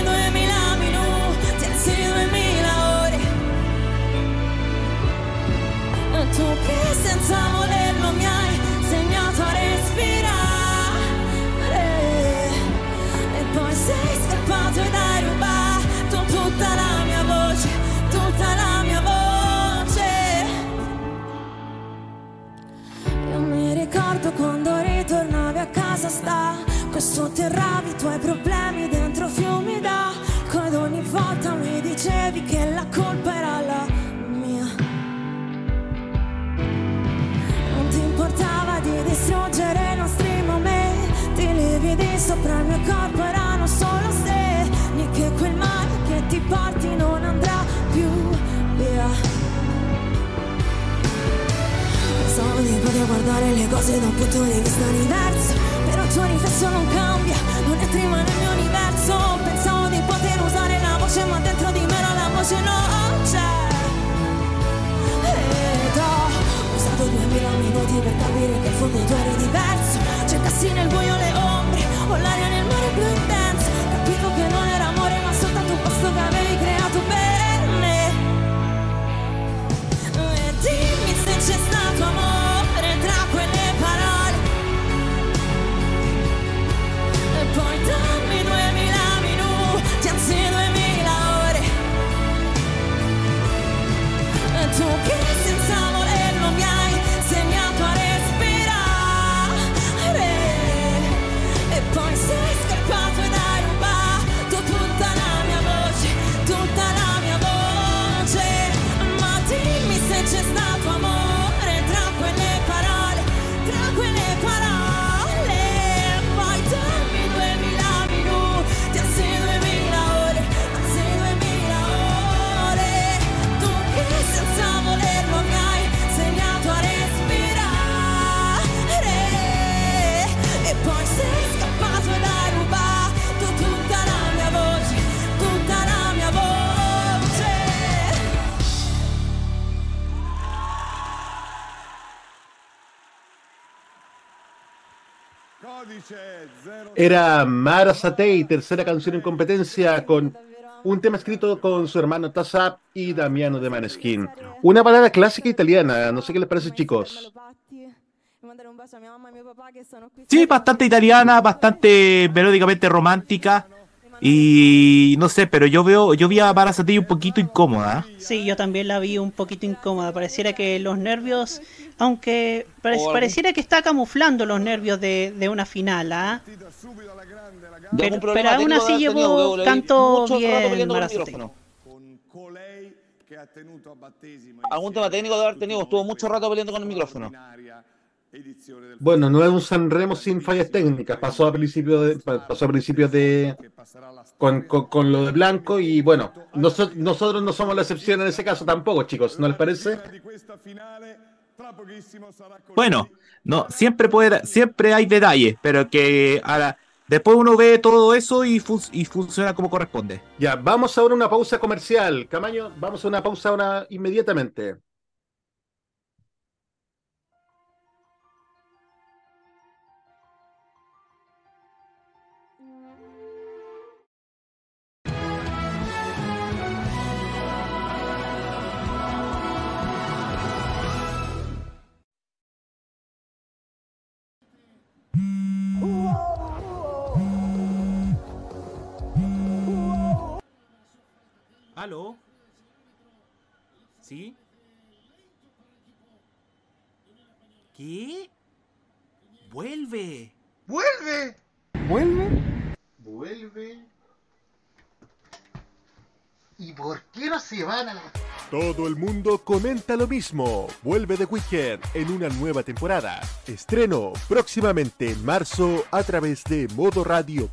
Sotterravi i tuoi problemi dentro fiumi d'acqua Ed ogni volta mi dicevi che la colpa era la mia. Non ti importava di distruggere i nostri momenti I lividi sopra il mio corpo erano solo segni Che quel male che ti porti non andrà più via. Pensavo di poter guardare le cose da un punto di vista diverso Riflesso non cambia, non prima nel mio universo. Pensavo di poter usare la voce ma dentro di me la voce non c'è Ed ho usato duemila minuti per capire che in fondo tu eri diverso. Cercassi nel buio le ombre o l'aria nel mare blu Era Mara Satei, tercera canción en competencia con un tema escrito con su hermano Tazap y Damiano de Maneskin. Una balada clásica italiana, no sé qué les parece chicos. Sí, bastante italiana, bastante melódicamente romántica. Y no sé, pero yo veo, yo vi a Mara Satei un poquito incómoda. Sí, yo también la vi un poquito incómoda. Pareciera que los nervios, aunque pare- algún- pareciera que está camuflando los nervios de, de una final, ¿ah? ¿Y algún Pero, pero aún así llevó, rato bien Algún tema técnico de haber tenido, estuvo mucho rato peleando con el micrófono. Bueno, no es un Sanremo sin fallas técnicas. Pasó a principio de, pa- pasó a principios de con, con, con lo de Blanco y bueno, noso- nosotros no somos la excepción en ese caso tampoco, chicos. ¿No les parece? Bueno, no, siempre puede, siempre hay detalles, pero que ahora después uno ve todo eso y, fun- y funciona como corresponde. Ya, vamos ahora a una pausa comercial. Camaño, vamos a una pausa ahora inmediatamente. ¿Aló? ¿Sí? ¿Qué? ¡Vuelve! ¡Vuelve! ¿Vuelve? ¿Vuelve? ¿Y por qué no se van a la... Todo el mundo comenta lo mismo. Vuelve The Weeknd en una nueva temporada. Estreno próximamente en marzo a través de modoradio.cl.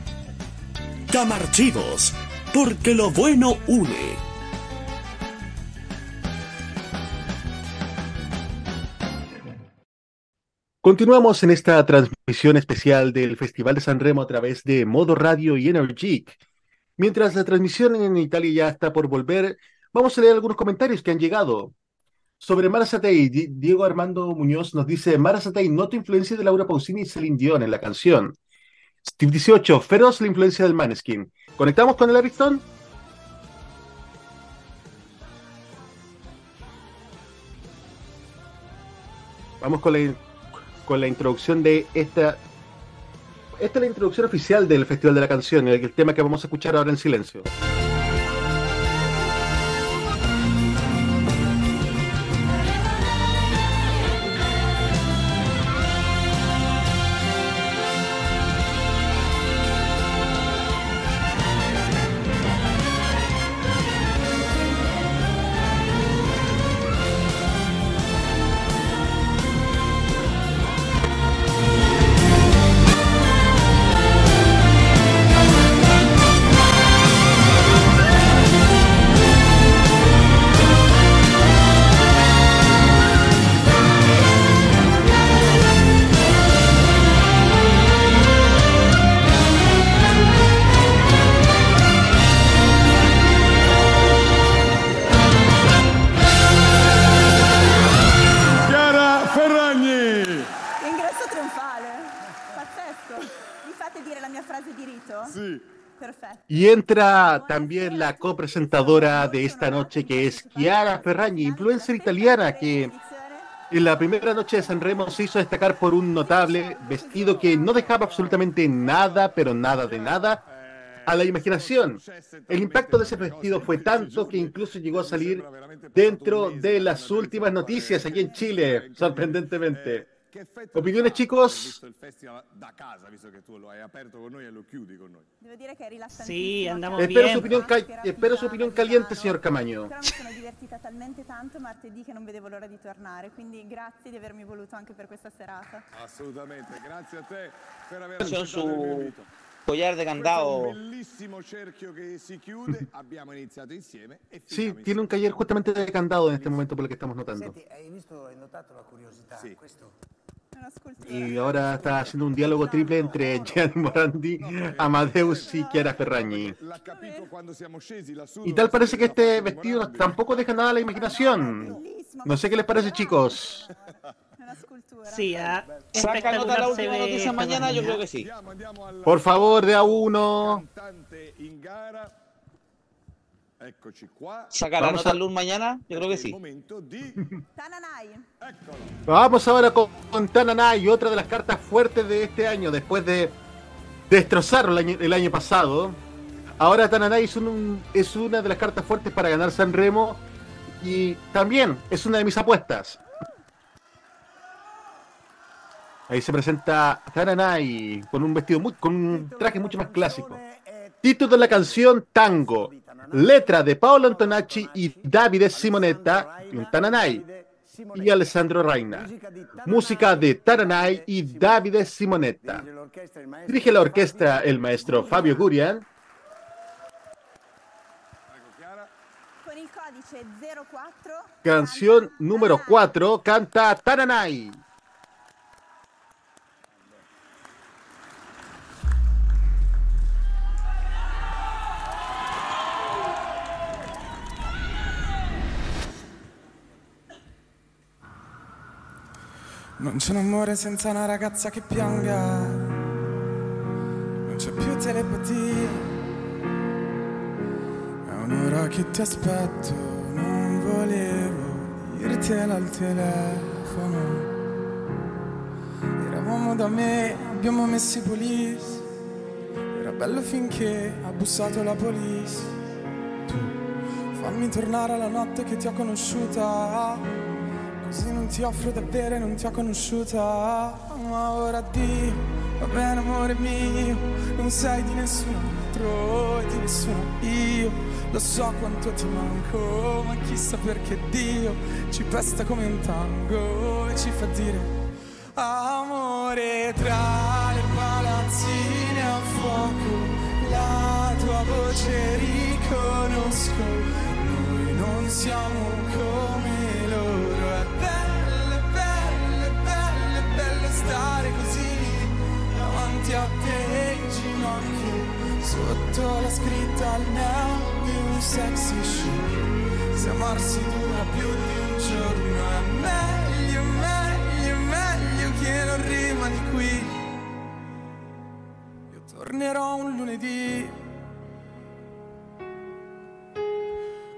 Camarchivos, porque lo bueno une. Continuamos en esta transmisión especial del Festival de San Remo a través de Modo Radio y Energic. Mientras la transmisión en Italia ya está por volver, vamos a leer algunos comentarios que han llegado. Sobre Mara Satei, Di- Diego Armando Muñoz nos dice, Mara Satei nota influencia de Laura Pausini y Celine Dion en la canción. Steve 18, feroz la influencia del Maneskin. ¿Conectamos con el Avistón? Vamos con la, con la introducción de esta... Esta es la introducción oficial del Festival de la Canción, el tema que vamos a escuchar ahora en silencio. Y entra también la copresentadora de esta noche, que es Chiara Ferragni, influencer italiana, que en la primera noche de San Remo se hizo destacar por un notable vestido que no dejaba absolutamente nada, pero nada de nada, a la imaginación. El impacto de ese vestido fue tanto que incluso llegó a salir dentro de las últimas noticias aquí en Chile, sorprendentemente. Opiniones, chicos. Il festival da casa, visto che tu lo hai aperto con noi e lo chiudi con noi. Devo dire che è rilassantissimo. Sí, andamos Espero bien. su opinión, espero su opinión caliente, señor Camaño. Però mi sono divertita talmente tanto martedì che non vedevo l'ora di tornare, quindi grazie di avermi voluto anche per questa serata. Assolutamente, grazie a te per aver Con accettato il mio su invito. collar de candado. bellissimo cerchio che si chiude, abbiamo iniziato insieme e Sí, tiene un justamente de candado en este momento por lo que estamos notando. Senti, hai visto, hai notato la curiosità? Questo Y ahora está haciendo un diálogo triple entre Gianni Morandi, Amadeus y Chiara Ferragni. Y tal parece que este vestido tampoco deja nada a la imaginación. No sé qué les parece, chicos. Sí, ah, Saca nota la última noticia mañana, yo creo que sí. Por favor, de a uno. In gara. Eccoci qua. Saca la Vamos nota a- luz mañana, yo creo que sí. Di Tananai. Vamos ahora con, con Tananay, otra de las cartas fuertes de este año, después de destrozarlo el año, el año pasado. Ahora Tananay es, un- es una de las cartas fuertes para ganar San Remo y también es una de mis apuestas. Ahí se presenta Tananay con un vestido muy, con un traje mucho más clásico. Título de la canción Tango. Letra de Paolo Antonacci y Davide Simonetta Tananay y Alessandro Reina. Música de Taranay y Davide Simonetta. Dirige la orquesta el maestro Fabio Gurian. Con il codice 04 Canción número 4 canta Taranay. Non c'è un amore senza una ragazza che pianga, non c'è più telepatia. È un'ora che ti aspetto, non volevo dirtela al telefono. Eravamo da me, abbiamo messo i police. Era bello finché ha bussato la police. Tu fammi tornare alla notte che ti ho conosciuta. Così non ti offro da bere, non ti ho conosciuta Ma ora addio, va bene amore mio Non sei di nessun altro e di nessuno io. Lo so quanto ti manco, ma chissà perché Dio Ci pesta come un tango e ci fa dire Amore tra le palazzine a fuoco La tua voce riconosco. Noi non siamo come Davanti a te in ginocchio Sotto la scritta al neo di un sexy show Se amarsi dura più di un giorno È meglio, meglio, meglio che non rimani qui Io tornerò un lunedì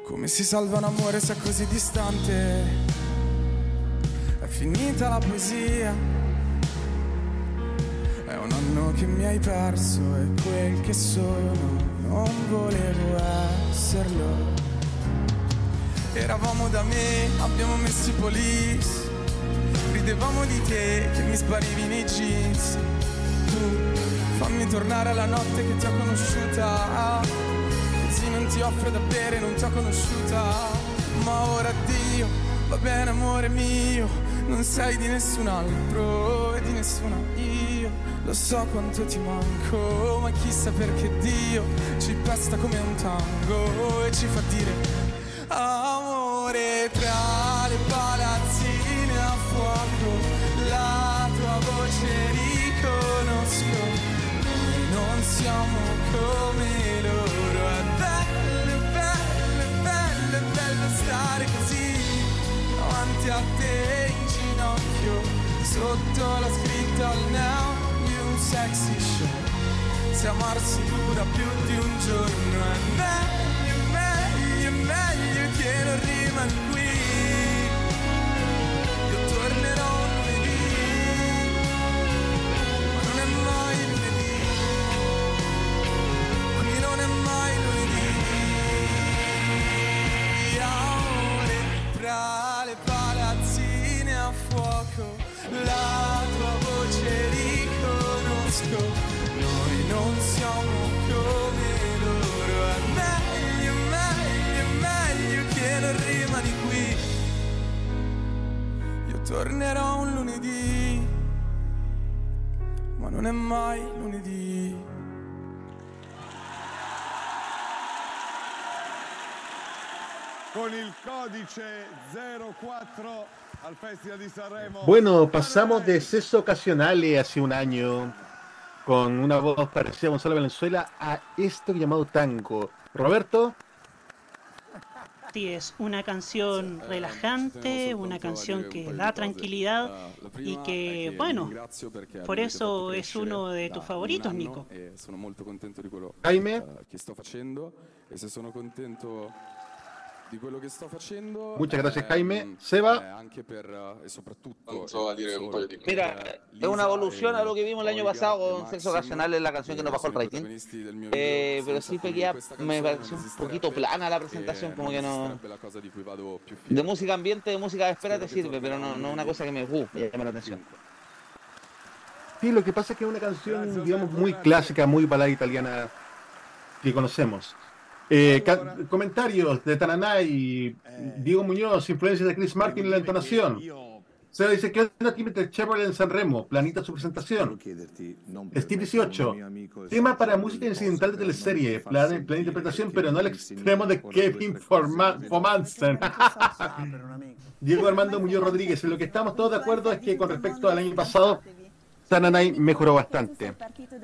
Come si salva un amore se è così distante? È finita la poesia. È anno che mi hai perso e quel che sono non volevo esserlo. Eravamo da me, abbiamo messo i police. Ridevamo di te che mi sparivi nei jeans. Tu fammi tornare alla notte che ti ho conosciuta. Così non ti offro da bere, non ti ho conosciuta. Ma ora addio, va bene amore mio. Non sei di nessun altro e di nessuna io. Lo so quanto ti manco, ma chissà perché Dio ci pesta come un tango e ci fa dire Amore tra le palazzine a fuoco, la tua voce riconosco. Noi non siamo come loro, è bello, bello, bello, bello stare così davanti a te in ginocchio, sotto la scritta al neo di un sexy show. Se amarsi dura più di un giorno. È meglio, meglio, meglio che non rimani qui. Io tornerò lunedì Ma non è mai lunedì. Qui non è mai lunedì. Viale tra le palazzine a fuoco La tua voce lì riconosco. Noi non siamo come loro, è meglio, meglio, meglio che non rimani qui. Io tornerò un lunedì, ma non è mai lunedì. Con il codice 04 al Festival di Sanremo. Bueno, pasamos de Sexo Ocasionales hace un año con una voz parecida a Gonzalo Valenzuela a esto llamado tango. Roberto, Sí, es una canción relajante, una canción que da tranquilidad y que, bueno, por eso es uno de tus favoritos, Nico. E quello Jaime. Muchas gracias, eh, Jaime. Seba. eh, eh, e e Mira, es una evolución e a lo que vimos el año Olga pasado e con Sexo Maxim, Ocasional, es la canción que nos bajó el rating. Eh, pero sí que questa me pareció un poquito plana la e presentación, como que no... De música ambiente, de música de espera te sirve, pero no, no una cosa que me uh, me llame la atención. sí, lo que pasa es que es una canción, digamos, muy clásica, muy balada italiana que conocemos. Eh, comentarios de Tananay, Diego Muñoz, influencia de Chris Martin en la entonación. Se dice que onda Timothy Chevrolet en San Remo, planita su presentación. Steve 18, tema para música incidental de teleserie, plan, plan interpretación, pero no al extremo de Kevin Fomansen. Diego Armando Muñoz Rodríguez, en lo que estamos todos de acuerdo es que con respecto al año pasado, Tananay mejoró bastante.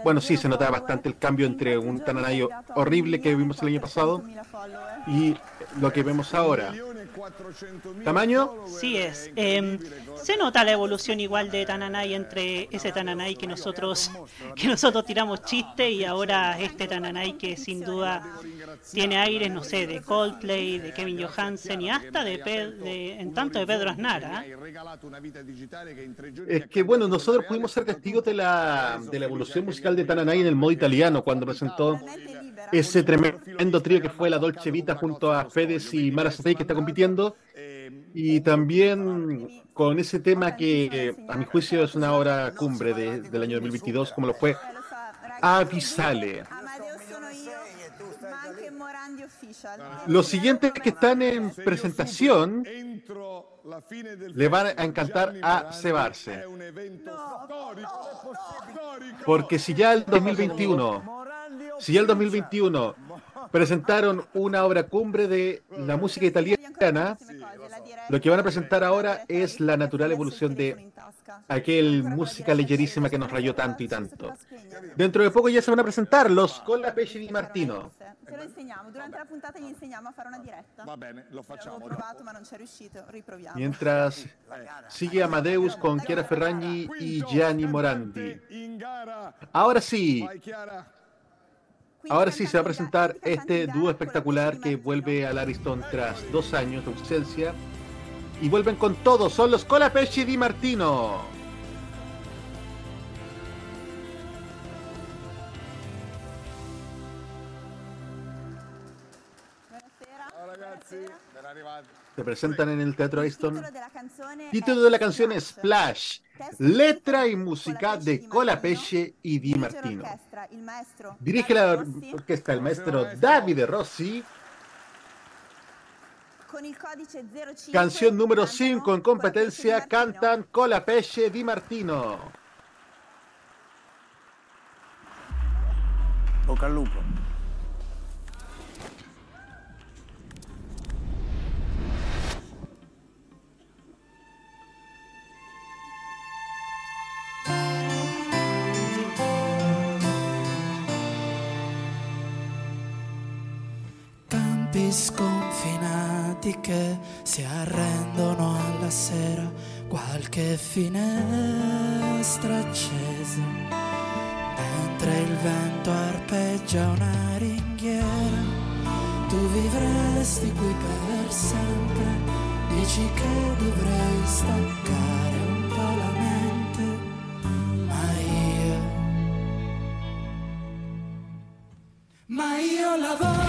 Bueno, sí, se notaba bastante el cambio entre un Tananay horrible que vimos el año pasado y lo que vemos ahora. ¿Tamaño? Sí es. Em, se nota la evolución igual de Tananay entre ese Tananay que nosotros que nosotros tiramos chiste y ahora este Tananay que sin duda tiene aires, no sé, de Coldplay, de Kevin Johansen y hasta de, Pe- de en tanto de Pedro Aznar. ¿ah? Es que bueno, nosotros pudimos ser testigos de la, de la evolución musical de Tananay en el modo italiano cuando presentó ese tremendo trío que fue la Dolce Vita junto a Fedes y Mara Safei que está compitiendo y también con ese tema que a mi juicio es una obra cumbre de- del año 2022 como lo fue Avisale. Los siguientes que están en presentación le van a encantar a cebarse. Porque si ya el 2021, si ya el 2021 presentaron una obra cumbre de la música italiana, lo que van a presentar ahora es la natural evolución de aquel música leyerísima que nos rayó tanto y tanto. Dentro de poco ya se van a presentar los con la Pesce di Martino. Se lo insegniamo, durante la puntata gli insegniamo a fare una diretta. Va bene, lo facciamo. Avevo provato ma non c'è riuscito, riproviamo. Mientras sigue Amadeus con Chiara Ferragni y Gianni Morandi. Ahora sí, ahora sí se va a presentar este dúo espectacular que vuelve al Ariston tras dos años de ausencia. Y vuelven con todo, son los Colapesci di Martino. Se presentan en el Teatro Ariston. Título de la canción es Splash, letra y música de Colapesce y Di Martino. Dirige la or- orquesta el maestro Davide Rossi. con il codice 05 Canción número 5 en competencia cantan Colapesce Di Martino. Lupo. Sconfinati che si arrendono alla sera, qualche finestra accesa, mentre il vento arpeggia una ringhiera. Tu vivresti qui per sempre, dici che dovrei staccare un po' la mente, ma io ma io lavoro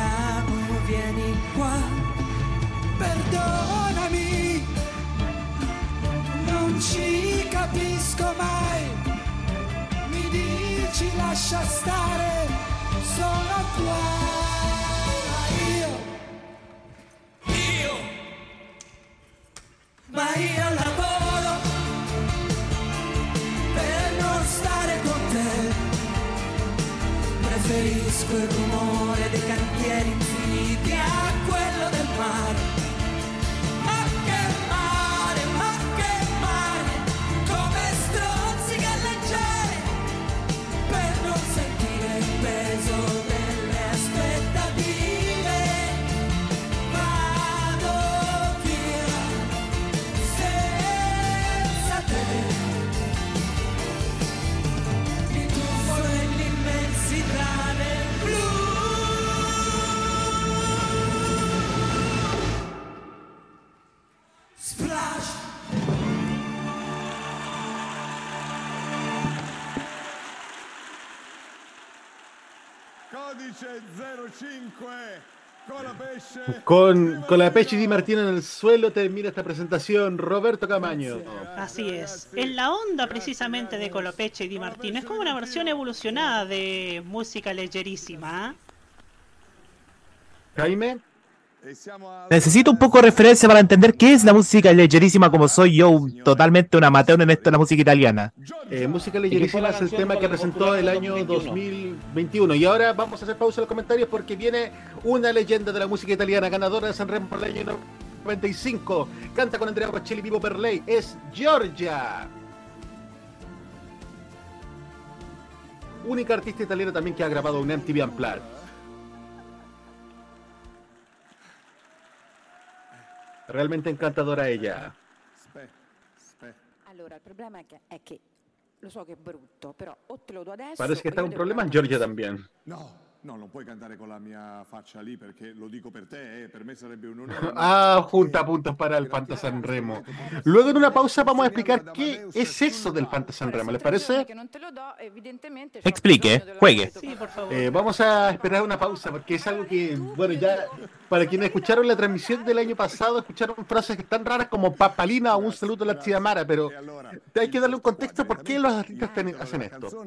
balliamo, vieni qua, perdonami, non ci capisco mai, mi dici lascia stare, sono qua. Io, io, ma io lavoro per non stare con te. Preferisco il con. Con, la Pechi Di Martino en el suelo termina esta presentación Roberto Camaño. Así es. En la onda precisamente de Colopeche y Di Martino. Es como una versión evolucionada de música leyerísima. ¿ah? Jaime. Necesito un poco de referencia para entender qué es la música leyerísima como soy yo, totalmente un amateur en esto de la música italiana. Eh, música leyerísima es el tema que presentó el año 2021. Y ahora vamos a hacer pausa en los comentarios porque viene una leyenda de la música italiana, ganadora de Sanremo por el año 95. Canta con Andrea Bocelli, Vivo per lei. Es Giorgia. Única artista italiana también que ha grabado un MTV Unplugged. Lo do adesso. Parece que está un problema Giorgia adesso. también. No, no, non puoi cantare con la mia faccia lì perché lo dico per te, eh, per me sarebbe un onore. Ah, junta puntos para el Fanta Sanremo. Luego en una pausa vamos a explicar qué es eso del Fanta Sanremo, ¿les parece? Explique, juegue. Sí, por favor. Eh, vamos a esperar una pausa porque es algo que, bueno, ya para quienes escucharon la transmisión del año pasado, escucharon frases que tan raras como papalina o un saludo a la Chiamara, pero hay que darle un contexto por qué los artistas hacen esto.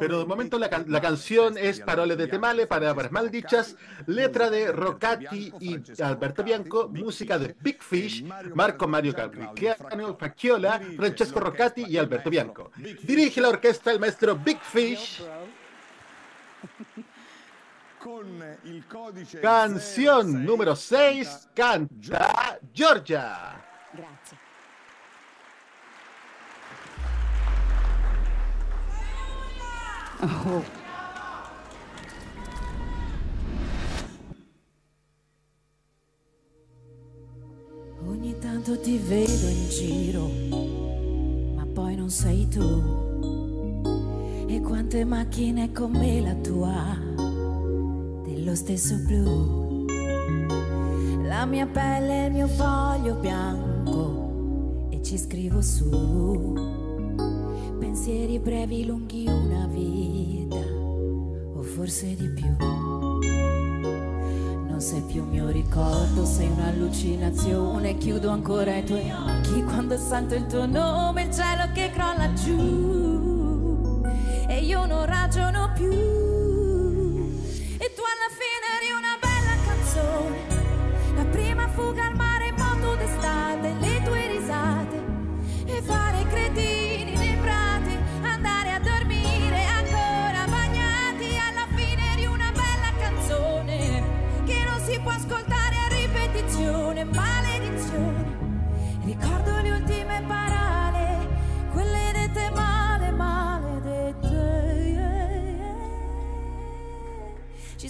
Pero de momento la, can- la canción es Parole de Temale, palabras maldichas, letra de Roccati y Alberto Bianco, música de Big Fish, Marco Mario Caprichiano, Facchiola, Francesco Roccati y Alberto Bianco. Dirige la orquesta el maestro Big Fish. Canción número 6, canta Georgia. Grazie. Oh. Tanto ti vedo in giro, ma poi non sei tu. E quante macchine come la tua, lo stesso blu. La mia pelle è il mio foglio bianco e ci scrivo su. Pensieri brevi, lunghi, una vita, o forse di più. Sei più mio ricordo, sei un'allucinazione. Chiudo ancora i tuoi occhi quando sento il tuo nome, il cielo che crolla giù. E io non ragiono più.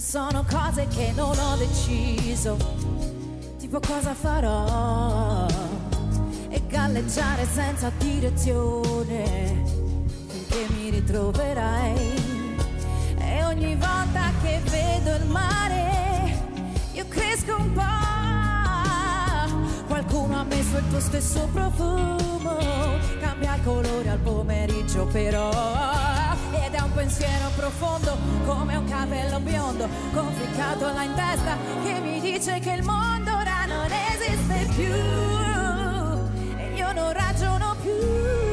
Sono cose che non ho deciso, tipo cosa farò. E galleggiare senza direzione, finché mi ritroverai. E ogni volta che vedo il mare, io cresco un po'. Qualcuno ha messo il tuo stesso profumo, cambia colore al pomeriggio però. Ed è un pensiero profondo come un capello biondo, conficcato là in testa, che mi dice che il mondo ora non esiste più. E io non ragiono più.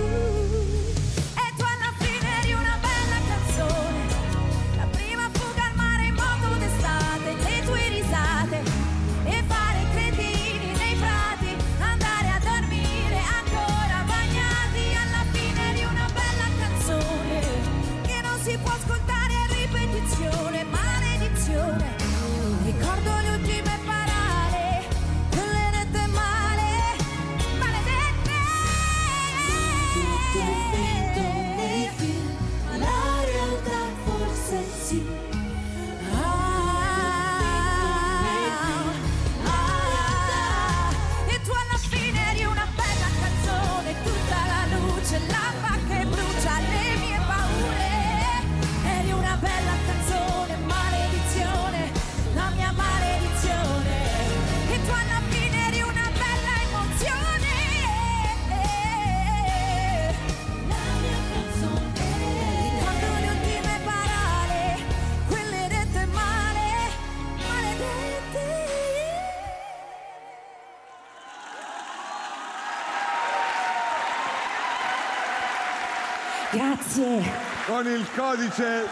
Il codice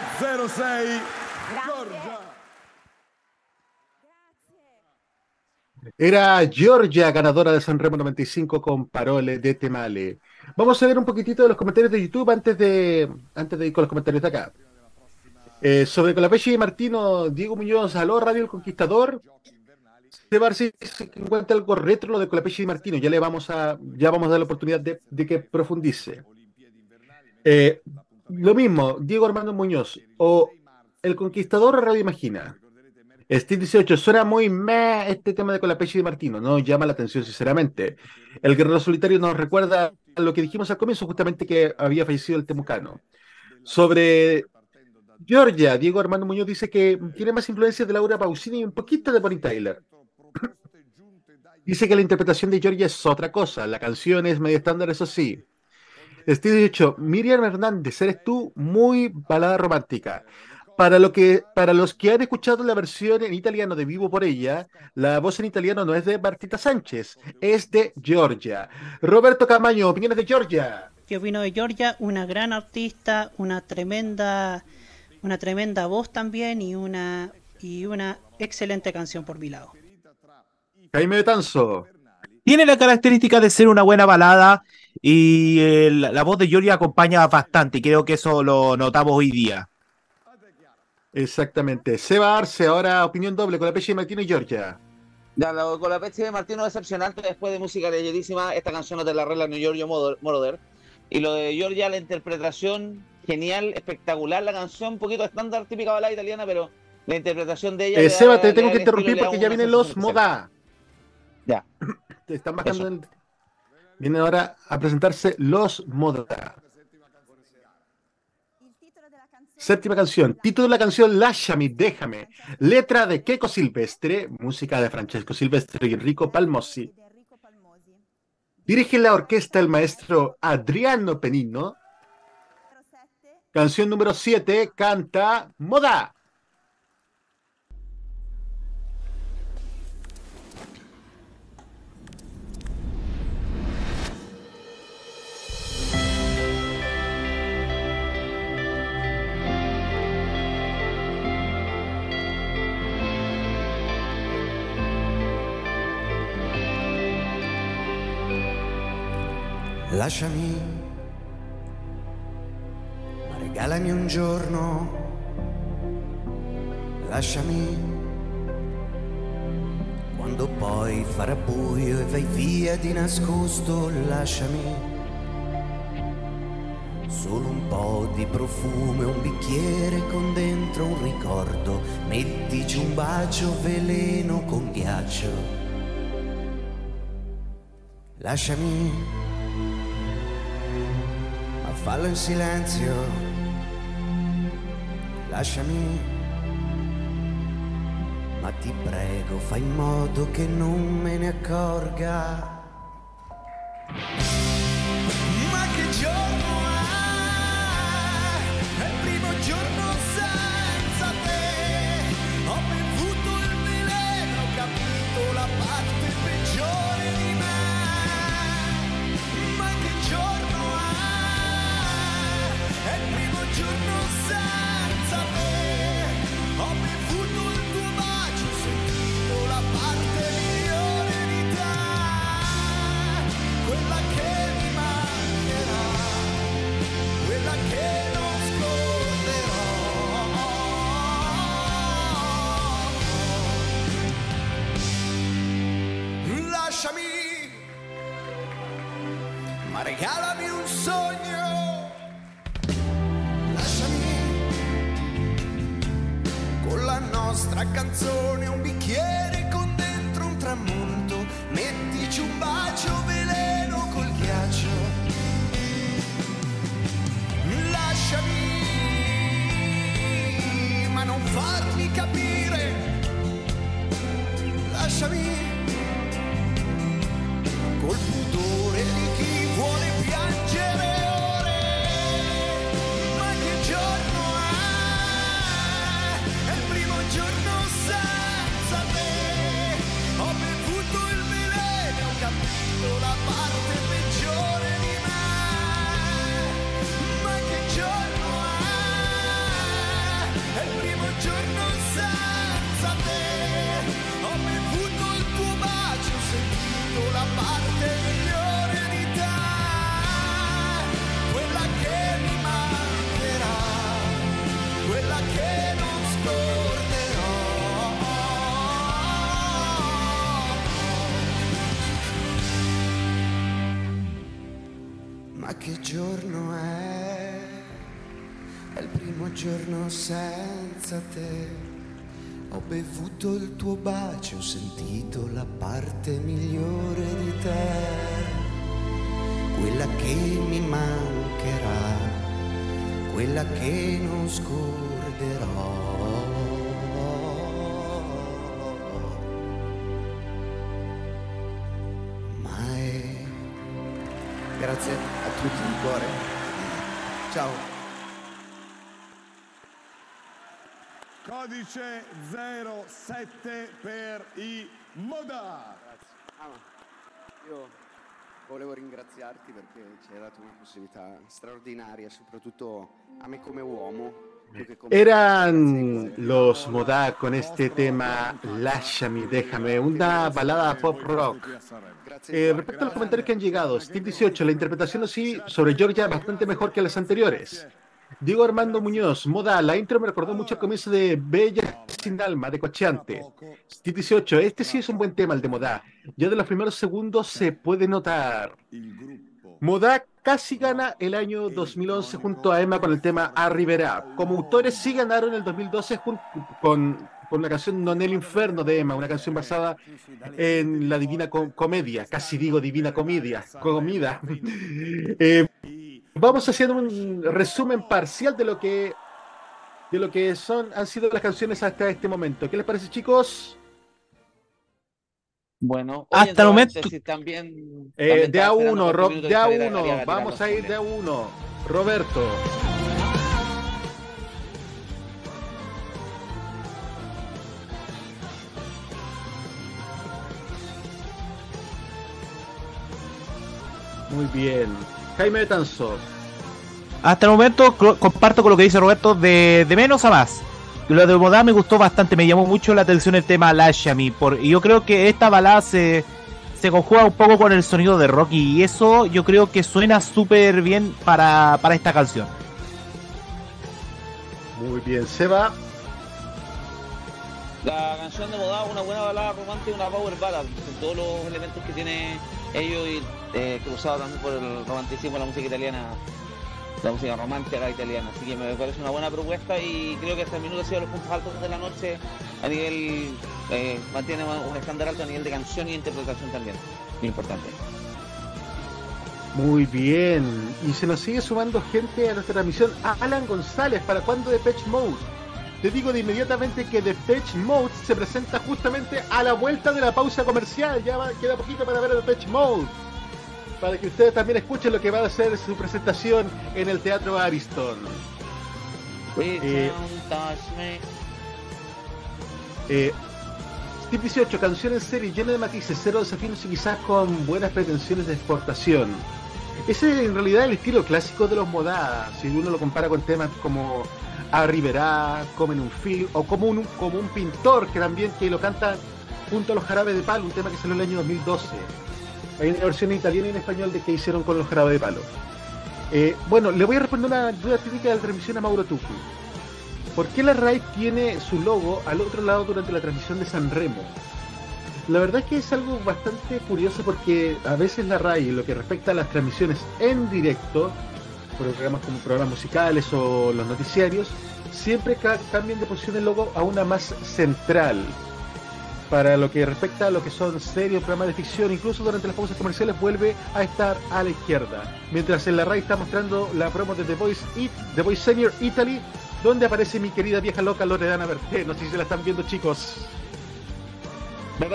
06 Giorgia. Era Georgia, ganadora de Sanremo 95 con Parole de Temale. Vamos a ver un poquitito de los comentarios de YouTube antes de, antes de ir con los comentarios de acá. Eh, sobre Colapeschi y Martino, Diego Muñoz, aló, Radio El Conquistador. Seba si se encuentra algo retro lo de Colapeschi y Martino. Ya le vamos a, ya vamos a dar la oportunidad de, de que profundice. Eh, lo mismo, Diego Armando Muñoz, o El Conquistador Radio Imagina. Steve 18, suena muy meh este tema de Colapeschi y Martino, no llama la atención sinceramente. El Guerrero Solitario nos recuerda a lo que dijimos al comienzo, justamente que había fallecido el temucano. Sobre Georgia, Diego Armando Muñoz dice que tiene más influencia de Laura Pausini y un poquito de Bonnie Tyler. dice que la interpretación de Georgia es otra cosa, la canción es medio estándar, eso sí. Steve 18, Miriam Hernández, eres tú muy balada romántica. Para, lo que, para los que han escuchado la versión en italiano de Vivo por ella, la voz en italiano no es de Martita Sánchez, es de Georgia. Roberto Camaño, opiniones de Georgia. ¿Qué opino de Georgia? Una gran artista, una tremenda, una tremenda voz también y una y una excelente canción por mi lado. Jaime Betanzo. Tiene la característica de ser una buena balada y eh, la, la voz de Georgia acompaña bastante y creo que eso lo notamos hoy día. Exactamente. Seba Arce, ahora opinión doble con la Peche de Martino y Georgia. Ya, lo- con la Pepsi de Martino decepcionante después de música leyerísima, esta canción no te la arregla New Giorgio Moro- Moroder. Y lo de Giorgia, la interpretación genial, espectacular, la canción, un poquito estándar, típica balada italiana, pero la interpretación de ella. Eh, da- Seba, te tengo que interrumpir porque ya vienen los. Moda. Ya. Están bajando el... Vienen ahora a presentarse los Moda. Séptima canción. Título de la canción Lasciami, déjame. Letra de Keiko Silvestre. Música de Francesco Silvestre y Enrico Palmossi. Dirige la orquesta el maestro Adriano Penino. Canción número 7. Canta Moda. Lasciami, ma regalami un giorno, lasciami, quando poi farà buio e vai via di nascosto, lasciami. Solo un po' di profumo e un bicchiere con dentro un ricordo, mettici un bacio veleno con ghiaccio. Lasciami fallo in silenzio. Lasciami, ma ti prego, fai in modo che non me ne accorga. Senza te. Ho bevuto il tuo bacio, ho sentito la parte migliore di te, quella che mi mancherà, quella che non scorderò. Mai. Grazie a tutti di cuore. Ciao. Codice 07 per i Moda. Io volevo ringraziarti perché ci hai dato una possibilità straordinaria, soprattutto a me come uomo. Eran los Moda con este tema Lasciami, déjame, una balada pop rock. Eh, respecto a los comentarios que han llegado, Steve 18, la interpretación sí sobre Georgia bastante mejor que las anteriores. Diego Armando Muñoz, Moda, la intro me recordó mucho el comienzo de Bella sin alma, de Cocheante. Steve 18, este sí es un buen tema, el de Moda. Ya de los primeros segundos se puede notar. Moda casi gana el año 2011 junto a Emma con el tema Arriverá. Como autores sí ganaron el 2012 jun- con, con la canción Non el Inferno de Emma, una canción basada en la Divina Co- Comedia, casi digo Divina Comedia, comida. Eh, vamos haciendo un resumen parcial de lo que de lo que son han sido las canciones hasta este momento. ¿Qué les parece, chicos? Bueno, Hasta el momento- también, Eh, también de a uno, Rob, de a uno, vamos a ir de a uno. Roberto. Muy bien. Jaime Betanzo. Hasta el momento comparto con lo que dice Roberto de, de menos a más. Y Lo de Modá me gustó bastante, me llamó mucho la atención el tema Lashami. Por, y yo creo que esta balada se, se conjuga un poco con el sonido de rock y eso yo creo que suena súper bien para, para esta canción. Muy bien, Seba. La canción de Modá, una buena balada romántica, una power ballad, con todos los elementos que tiene ellos y eh, cruzado también por el romanticismo de la música italiana, la música romántica italiana. Así que me parece una buena propuesta y creo que hasta el minuto ha sido los puntos altos de la noche a nivel, eh, mantiene un estándar alto a nivel de canción y interpretación también, muy importante. Muy bien. Y se nos sigue sumando gente a nuestra transmisión. Alan González, ¿para cuándo Depeche Mode? Te digo de inmediatamente que Depeche Mode se presenta justamente a la vuelta de la pausa comercial. Ya va- queda poquito para ver a Depeche Mode. Para que ustedes también escuchen lo que va a ser su presentación en el Teatro Ariston. Eh, Eh, Steve 18, canción en serie llena de matices, cero desafíos y quizás con buenas pretensiones de exportación. Ese es en realidad el estilo clásico de los modadas, si uno lo compara con temas como A Rivera, como en un film, o como un, como un pintor que también que lo canta junto a los jarabes de palo, un tema que salió en el año 2012. Hay una versión en italiano y en español de que hicieron con los jarabes de palo. Eh, bueno, le voy a responder una duda típica de la transmisión a Mauro Tucu. ¿Por qué la RAI tiene su logo al otro lado durante la transmisión de San Remo? La verdad es que es algo bastante curioso porque a veces la RAI, en lo que respecta a las transmisiones en directo, programas como programas musicales o los noticiarios, siempre ca- cambian de posición el logo a una más central. Para lo que respecta a lo que son serios programas de ficción, incluso durante las pausas comerciales vuelve a estar a la izquierda. Mientras en la RAI está mostrando la promo de The Voice, It, The Voice Senior Italy, donde aparece mi querida vieja loca Loredana Berté. No sé si se la están viendo, chicos.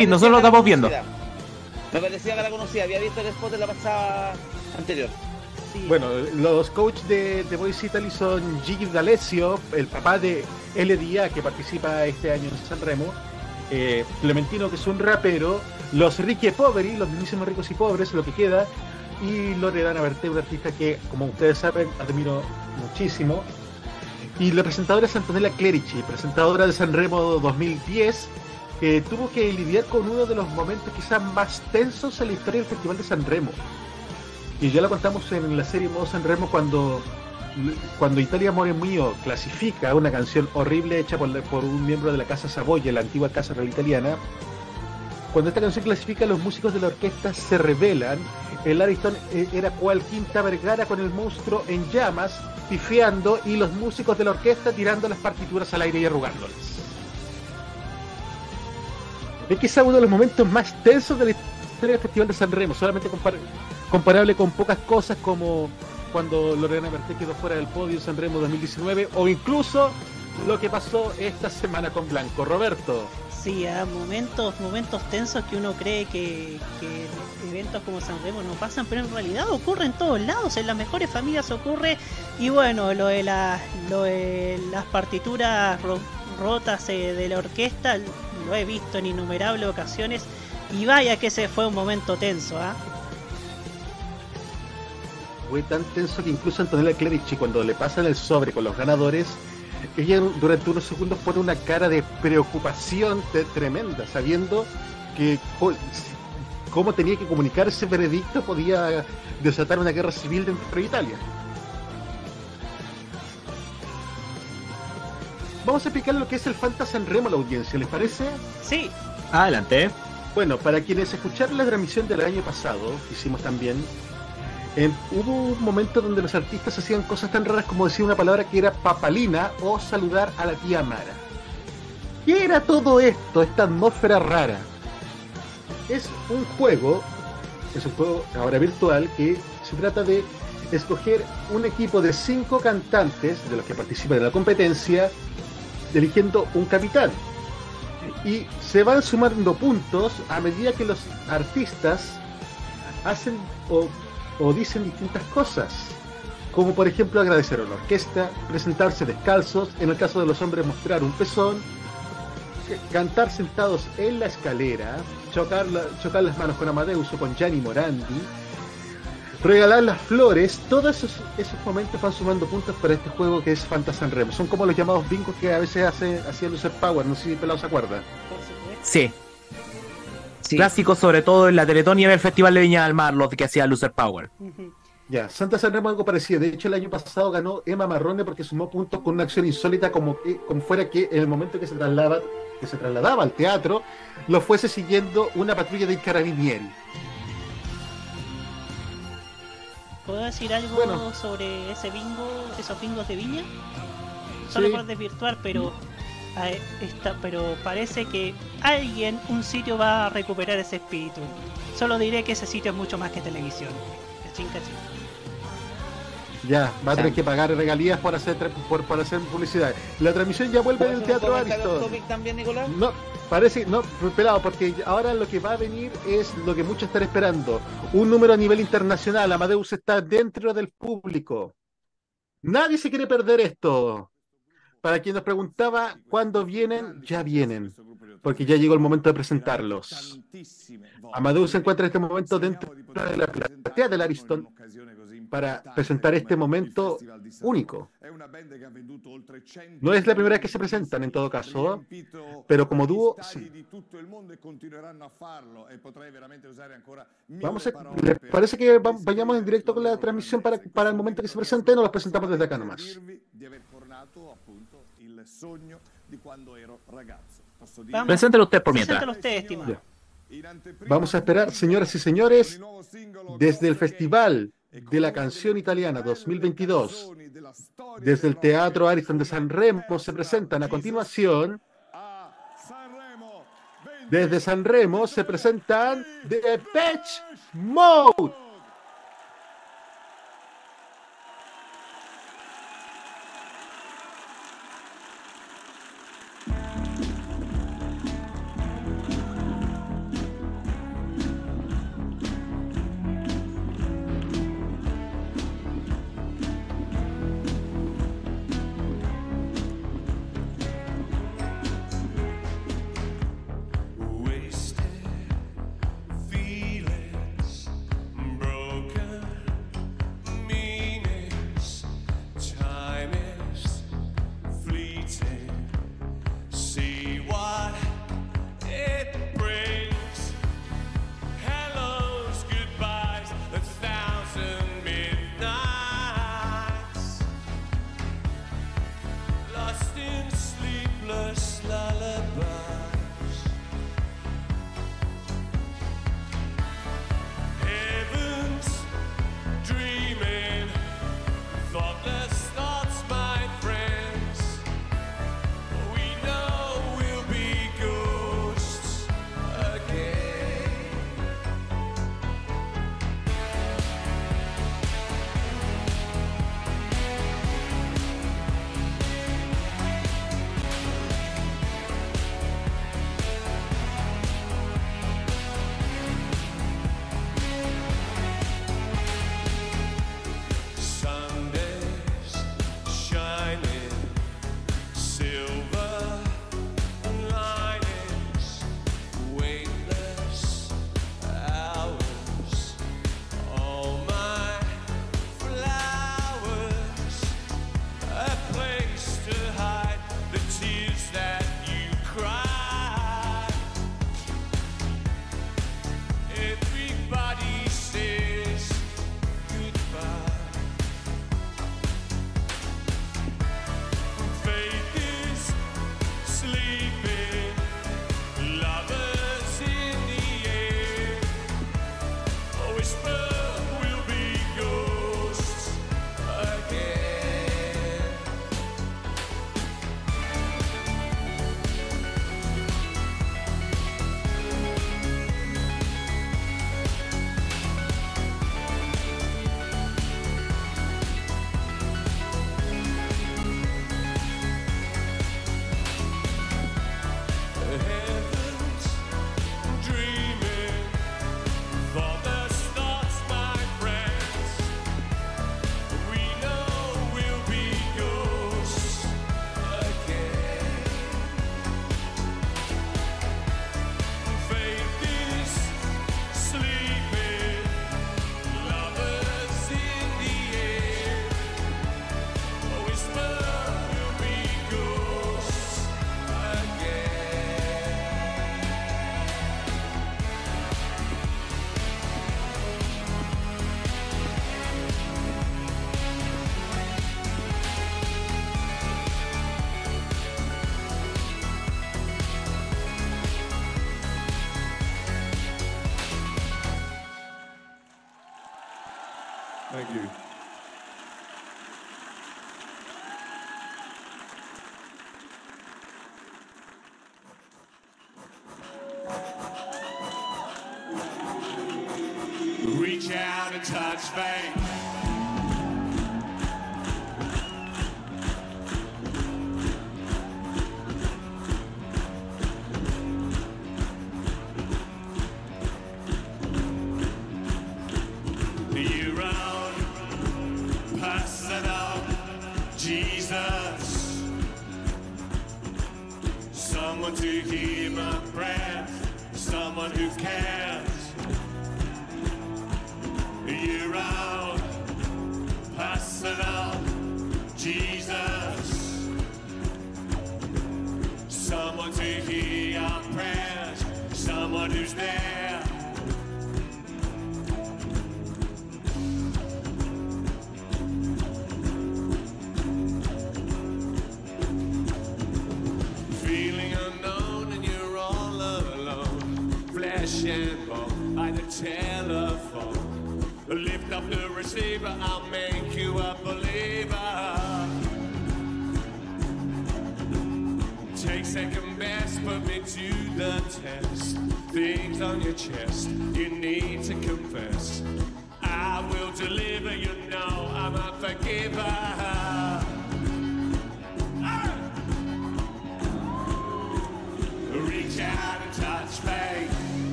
Y nosotros lo estamos viendo. Me parecía que la conocía, había visto el spot de la pasada anterior. Bueno, los coaches de The Voice Italy son Gigi D'Alessio, el papá de LDA que participa este año en San Remo, eh, Clementino que es un rapero, los Ricky Poveri, los mismísimos ricos y pobres, lo que queda, y Loredana Berté, una artista que, como ustedes saben, admiro muchísimo. Y la presentadora es Antonella Clerici, presentadora de San Remo 2010, que tuvo que lidiar con uno de los momentos quizás más tensos en la historia del Festival de San Remo. Y ya lo contamos en la serie Modo San Remo cuando, cuando Italia More Mio clasifica una canción horrible hecha por, por un miembro de la Casa Savoya, la antigua Casa Real Italiana. Cuando esta canción clasifica, los músicos de la orquesta se revelan. El Ariston eh, era cual Quinta Vergara con el monstruo en llamas, pifeando, y los músicos de la orquesta tirando las partituras al aire y arrugándolas. Es que es uno de los momentos más tensos de la historia del Festival de San Remo, solamente comparable con pocas cosas como cuando Lorena Berté quedó fuera del podio en Remo 2019 o incluso lo que pasó esta semana con Blanco. Roberto. Sí, momentos, momentos tensos que uno cree que, eventos como San Remo no pasan, pero en realidad ocurre en todos lados, en las mejores familias ocurre. Y bueno, lo de, las lo de las partituras ro- rotas eh, de la orquesta lo he visto en innumerables ocasiones. Y vaya que ese fue un momento tenso, ¿ah? Fue tan tenso que incluso Antonella Clerici, cuando le pasan el sobre con los ganadores, ella durante unos segundos pone una cara de preocupación tremenda, sabiendo que cómo tenía que comunicar ese veredicto podía desatar una guerra civil dentro de Italia. Vamos a explicar lo que es el Fanta San Remo a la audiencia, ¿les parece? Sí. Adelante. Bueno, para quienes escucharon la transmisión del año pasado, que hicimos también, hubo un momento donde los artistas hacían cosas tan raras como decir una palabra que era papalina o saludar a la tía Mara. ¿Qué era todo esto, esta atmósfera rara? Es un juego, es un juego ahora virtual que se trata de escoger un equipo de cinco cantantes de los que participan en la competencia, eligiendo un capitán. Y se van sumando puntos a medida que los artistas hacen o, o dicen distintas cosas. Como por ejemplo agradecer a la orquesta, presentarse descalzos, en el caso de los hombres mostrar un pezón, cantar sentados en la escalera, chocar, la- chocar las manos con Amadeus o con Gianni Morandi, regalar las flores, todos esos, esos momentos van sumando puntos para este juego que es Fantasy Remo. Son como los llamados bingos que a veces hace, hacía Lucer Power, no sé si Pelado se acuerda. Sí. Clásico sobre todo en la Teletón y en el Festival de Viña del Mar, los que hacía Loser Power. Ya, Santa Sanremo algo parecido. De hecho, el año pasado ganó Emma Marrone porque sumó puntos con una acción insólita como, que, como fuera que en el momento que se trasladaba, que se trasladaba al teatro, lo fuese siguiendo una patrulla de carabinieri. ¿Puedo decir algo Bueno. sobre ese bingo, esos bingos de viña? Solo Sí. por desvirtuar, pero eh, está, pero parece que alguien, un sitio va a recuperar ese espíritu. Solo diré que ese sitio es mucho más que televisión. Cachín, cachín. Ya, va a tener que pagar regalías por hacer por hacer publicidad. La transmisión ya vuelve del Teatro Ariston. también, Nicolás? No, parece, no, pelado, porque ahora lo que va a venir es lo que muchos están esperando. Un número a nivel internacional. Amadeus está dentro del público. Nadie se quiere perder esto. Para quien nos preguntaba cuándo vienen, ya vienen. Porque ya llegó el momento de presentarlos. Amadeus se encuentra en este momento dentro de la platea del Ariston para presentar este momento único. No es la primera vez que se presentan en todo caso, pero como dúo, sí. e e ancora Vamos a, ¿Les parece que va- vayamos en directo con la transmisión para, para el momento que se presenten o los presentamos desde acá nomás? appunto il sogno di quando ero ragazzo. Posso dire Vamos. Preséntelo usted por mientras. Preséntalo usted, estimado. Vamos a esperar, señoras y señores, desde el Festival de la Canción Italiana 2022, desde el Teatro Ariston de San Remo, se presentan a continuación. Desde San Remo se presentan The Patch Mode.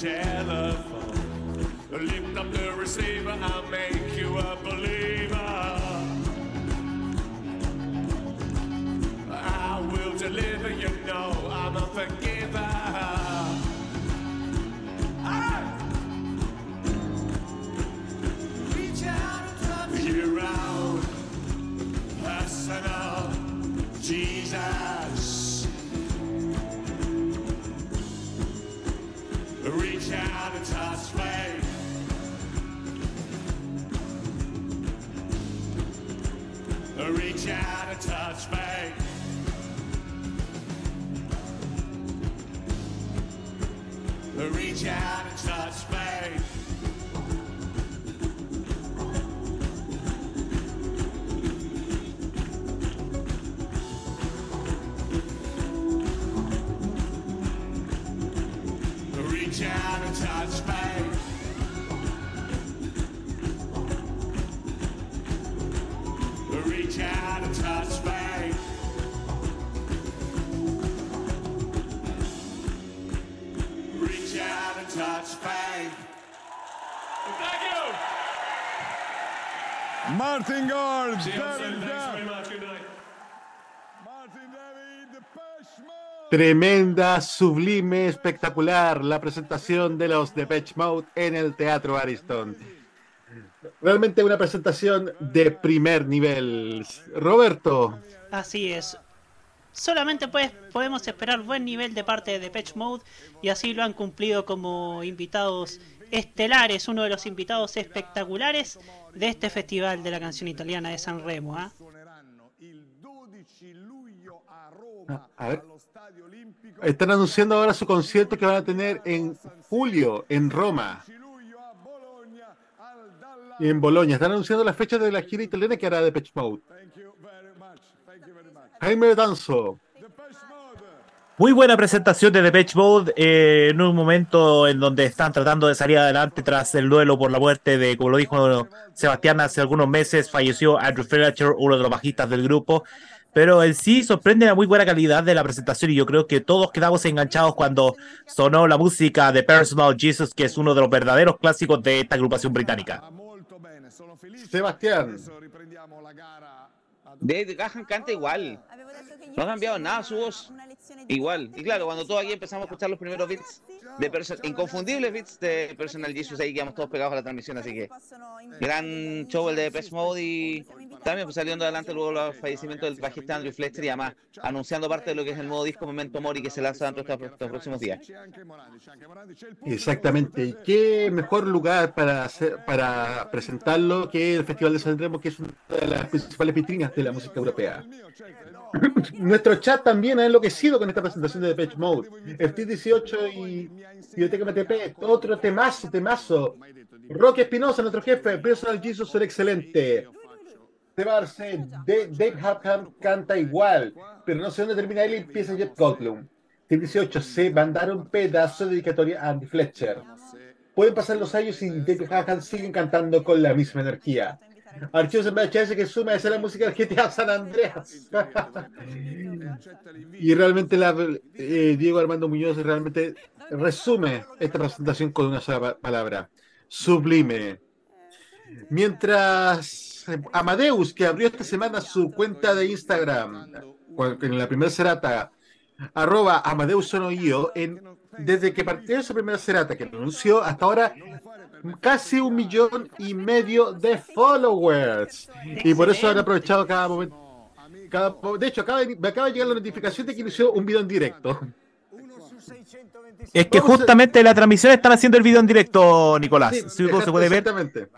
Telephone. Lift up the receiver, I'll make you a believer. Yeah. Tremenda, sublime, espectacular la presentación de los Depeche Mode en el Teatro Ariston. Realmente una presentación de primer nivel. Roberto, Así es. Solamente pues, podemos esperar buen nivel de parte de Depeche Mode y así lo han cumplido como invitados estelares, uno de los invitados espectaculares de este festival de la canción italiana de San Remo. ¿ah? a ver, están anunciando ahora su concierto que van a tener en julio en Roma. Y en Bolonia. Están anunciando las fechas de la gira italiana que hará Depeche Mode. Jaime Betanzo. Muy buena presentación de Depeche Mode eh, en un momento en donde están tratando de salir adelante tras el duelo por la muerte de, como lo dijo Sebastián hace algunos meses, falleció Andrew Fletcher, uno de los bajistas del grupo. Pero en sí sorprende la muy buena calidad de la presentación y yo creo que todos quedamos enganchados cuando sonó la música de Personal Jesus, que es uno de los verdaderos clásicos de esta agrupación británica. Sebastián. David Gahan canta igual. No ha cambiado nada su voz. Igual. Y claro, cuando todos aquí empezamos a escuchar los primeros beats de perso- inconfundibles beats de Personal Jesus, ahí quedamos todos pegados a la transmisión, así que gran show el de Pest Mode y también pues, saliendo adelante luego el fallecimiento del bajista Andrew Fletcher y además anunciando parte de lo que es el nuevo disco Memento Mori que se lanza dentro de estos, estos próximos días. Exactamente. ¿Y qué mejor lugar para hacer, para presentarlo que el Festival de San Remo, que es una de las principales vitrinas de la música europea? Nuestro chat también ha enloquecido con esta presentación de Depeche Mode. Steve 18 y Biblioteca MTP, otro temazo, temazo. Rocky Espinosa, nuestro jefe, Personal Jesus, son excelente. Sebarse, De- Dave Hatham canta igual, pero no sé dónde termina él y empieza Jeff Goldblum. Steve 18 se mandaron pedazo de dedicatoria a Andy Fletcher. Pueden pasar los años y David Hatham siguen cantando con la misma energía. Archivos en VHS que suma esa es la música del GTA San Andreas. y realmente la, eh, Diego Armando Muñoz realmente resume esta presentación con una sola pa- palabra. Sublime. Mientras eh, Amadeus, que abrió esta semana su cuenta de Instagram, en la primera serata, arroba Amadeus Sonoio, en, desde que partió esa primera serata que anunció, hasta ahora casi un millón y medio de followers. Y por eso han aprovechado cada momento. cada- de hecho, acaba de- me acaba de llegar la notificación de que inició un video en directo. Es que justamente la transmisión están haciendo el video en directo, Nicolás. Sí, Si se puede ver. Exactamente.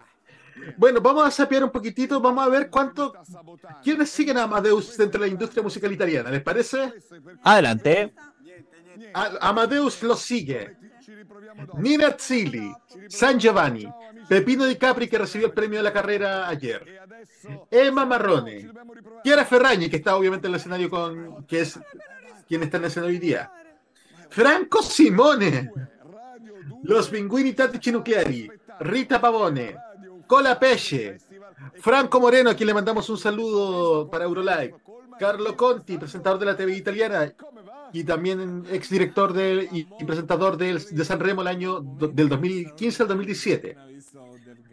Bueno, vamos a sapear un poquitito, vamos a ver cuánto. ¿Quiénes siguen a Amadeus dentro de la industria musical italiana? ¿Les parece? Adelante. A- Amadeus lo sigue. Nina Zilli, San Giovanni, Pepino Di Capri que recibió el premio de la carrera ayer. Emma Marrone, Chiara Ferragni que está obviamente en el escenario con que es quien está en el escenario hoy día. Franco Simone, Los Pinguini Tattici Nucleari, Rita Pavone, Cola Pesce, Franco Moreno, a quien le mandamos un saludo para Eurolive, Carlo Conti, presentador de la TV italiana y también exdirector de, y, y presentador del, de San Remo el año do- del 2015 al 2017.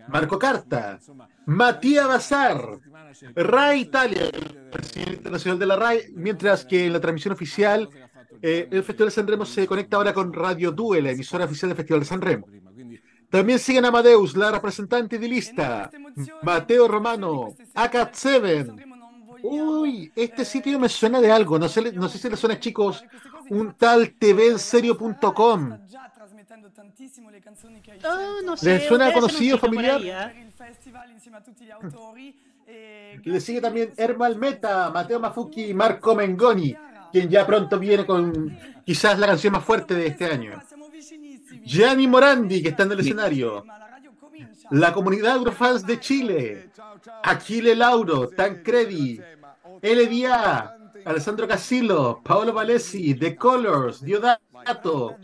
Marco Carta, Matías Bazar, RAI Italia, presidente internacional de la RAI, mientras que en la transmisión oficial eh, el Festival de San Remo se conecta ahora con Radio Due, la emisora oficial del Festival de San Remo. También siguen Amadeus, la representante de lista, Mateo Romano, Acat Seven. Uy, este sitio me suena de algo, no sé, no sé si le suena chicos, un tal tvenserio.com. Ah, no sé, ¿Les suena conocido, familiar? ahí, ¿eh? Le sigue también Ermal Meta, Mateo Mafuki y Marco Mengoni, quien ya pronto viene con quizás la canción más fuerte de este año. Gianni Morandi, que está en el escenario. La comunidad Agrofans de Chile. Aquile Lauro, Tancredi, LDA, Alessandro Casillo, Paolo Valesi, The Colors, Diodato,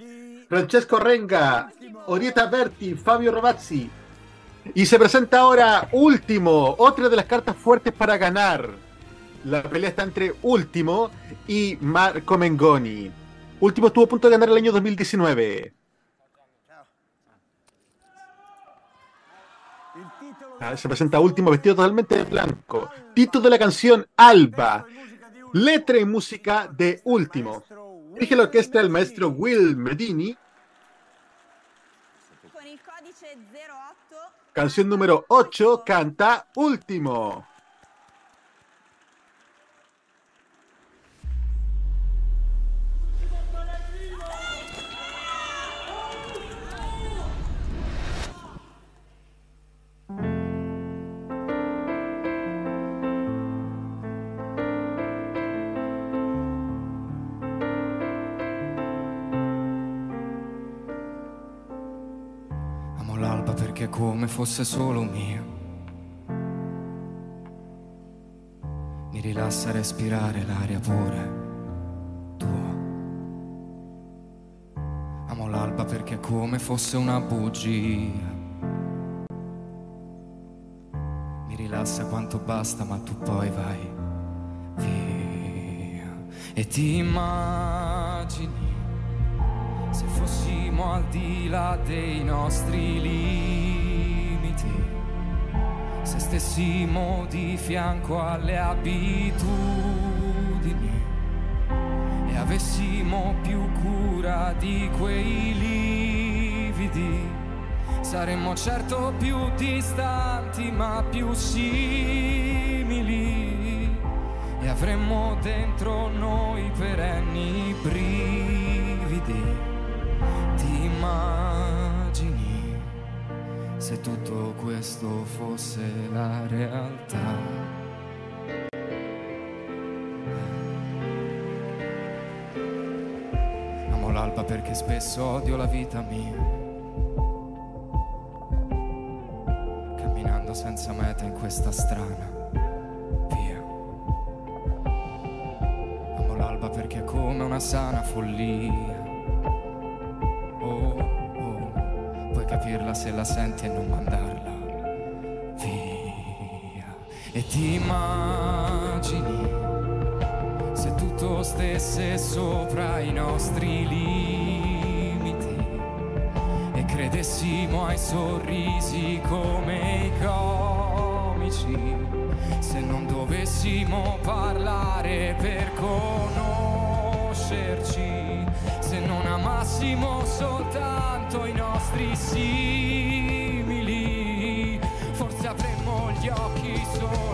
Francesco Renga, Orieta Berti, Fabio Rovazzi. Y se presenta ahora Último, otra de las cartas fuertes para ganar. La pelea está entre Último y Marco Mengoni. Último estuvo a punto de ganar el año 2019. Ah, se presenta Último vestido totalmente de blanco. Título de la canción Alba. Letra y música de Último. Dirige la orquesta el maestro Will Medini. Canción número 8, canta Último. È come fosse solo mio. Mi rilassa respirare l'aria pure tua. Amo l'alba perché come fosse una bugia. Mi rilassa quanto basta, ma tu poi vai via. E ti immagini se fossimo al di là dei nostri limiti, se stessimo di fianco alle abitudini e avessimo più cura di quei lividi, saremmo certo più distanti ma più simili e avremmo dentro noi perenni brividi. Ti immagini se tutto questo fosse la realtà? Amo l'alba perché spesso odio la vita mia. Camminando senza meta in questa strana via. Amo l'alba perché è come una sana follia. Capirla se la senti e non mandarla via. E ti immagini se tutto stesse sopra i nostri limiti e credessimo ai sorrisi come i comici, se non dovessimo parlare per conoscerci, se non amassimo soltanto i nostri simili, forse avremmo gli occhi solo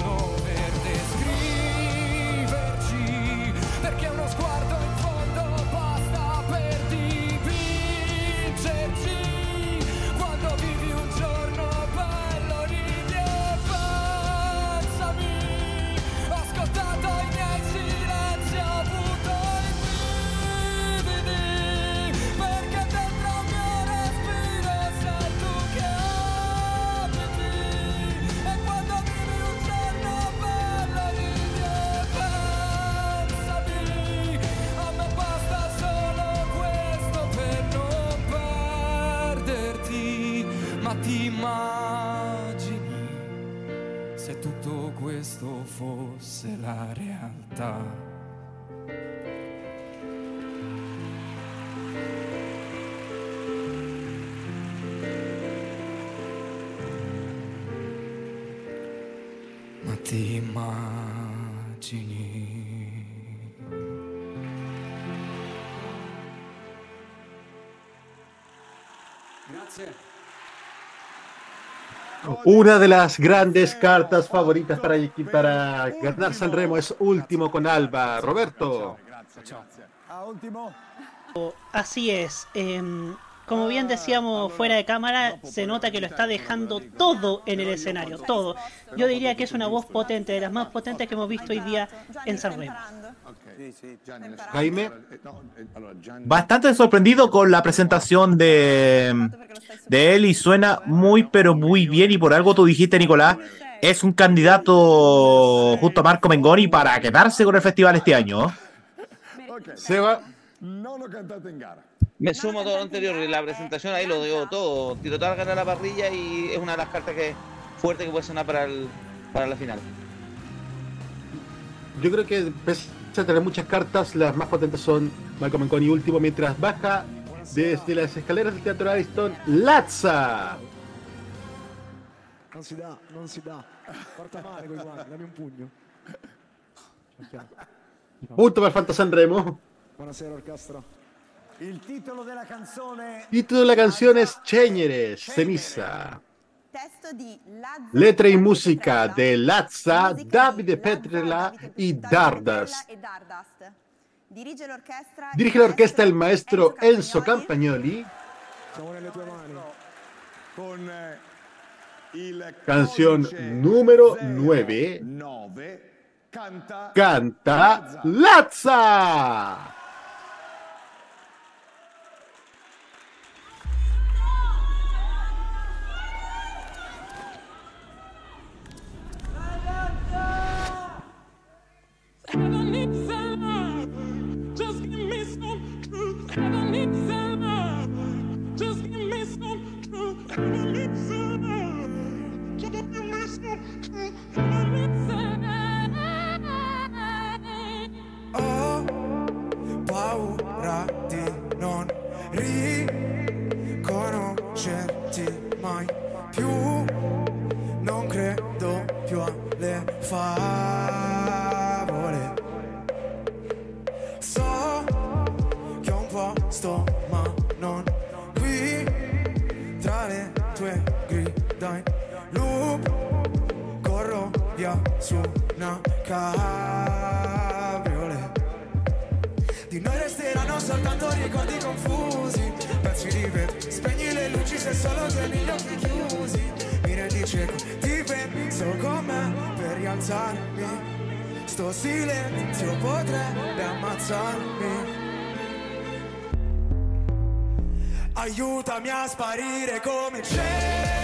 Ma ti immagini? Grazie. Una de las grandes cartas favoritas para, para ganar Sanremo es último con Alba. Roberto. Así es. em, como bien decíamos fuera de cámara, se nota que lo está dejando todo en el escenario, todo. Yo diría que es una voz potente, de las más potentes que hemos visto hoy día en San Remo. Jaime. Bastante sorprendido con la presentación de, de él y suena muy pero muy bien y por algo tú dijiste Nicolás, es un candidato junto a Marco Mengoni para quedarse con el festival este año. Seba. No lo cantate en gara. Me sumo a todo lo anterior, la presentación ahí lo digo todo. Tiro toda la gana a la parrilla y es una de las cartas que fuerte que puede sonar para, el, para la final. Yo creo que pese a tener muchas cartas, las más potentes son Malcolm Menconi último, mientras baja desde las escaleras del Teatro Ariston, Lazza. Non si dà, non si dà. Porta male quei guanti, dammi un pugno. Punto per Fanta Sanremo. Buonasera orchestra. Il titolo della canzone Título de la canción es Chéñeres, Ceniza. Testo di Lazza Letra y música de Lazza, Davide Petrella y Dardas. Dirige la orquesta el maestro Enzo Campagnoli. Eh, Canción número 9. 9 canta Canta Lazza. riconoscerti mai più. Non credo più alle fare. Su una cabriolet. Di noi resteranno soltanto ricordi confusi. Pezzi di vetro, spegni le luci se solo tieni gli occhi chiusi. Mi rendi cieco, ti penso con me per rialzarmi. Sto silenzio potrebbe ammazzarmi. Aiutami a sparire come cenere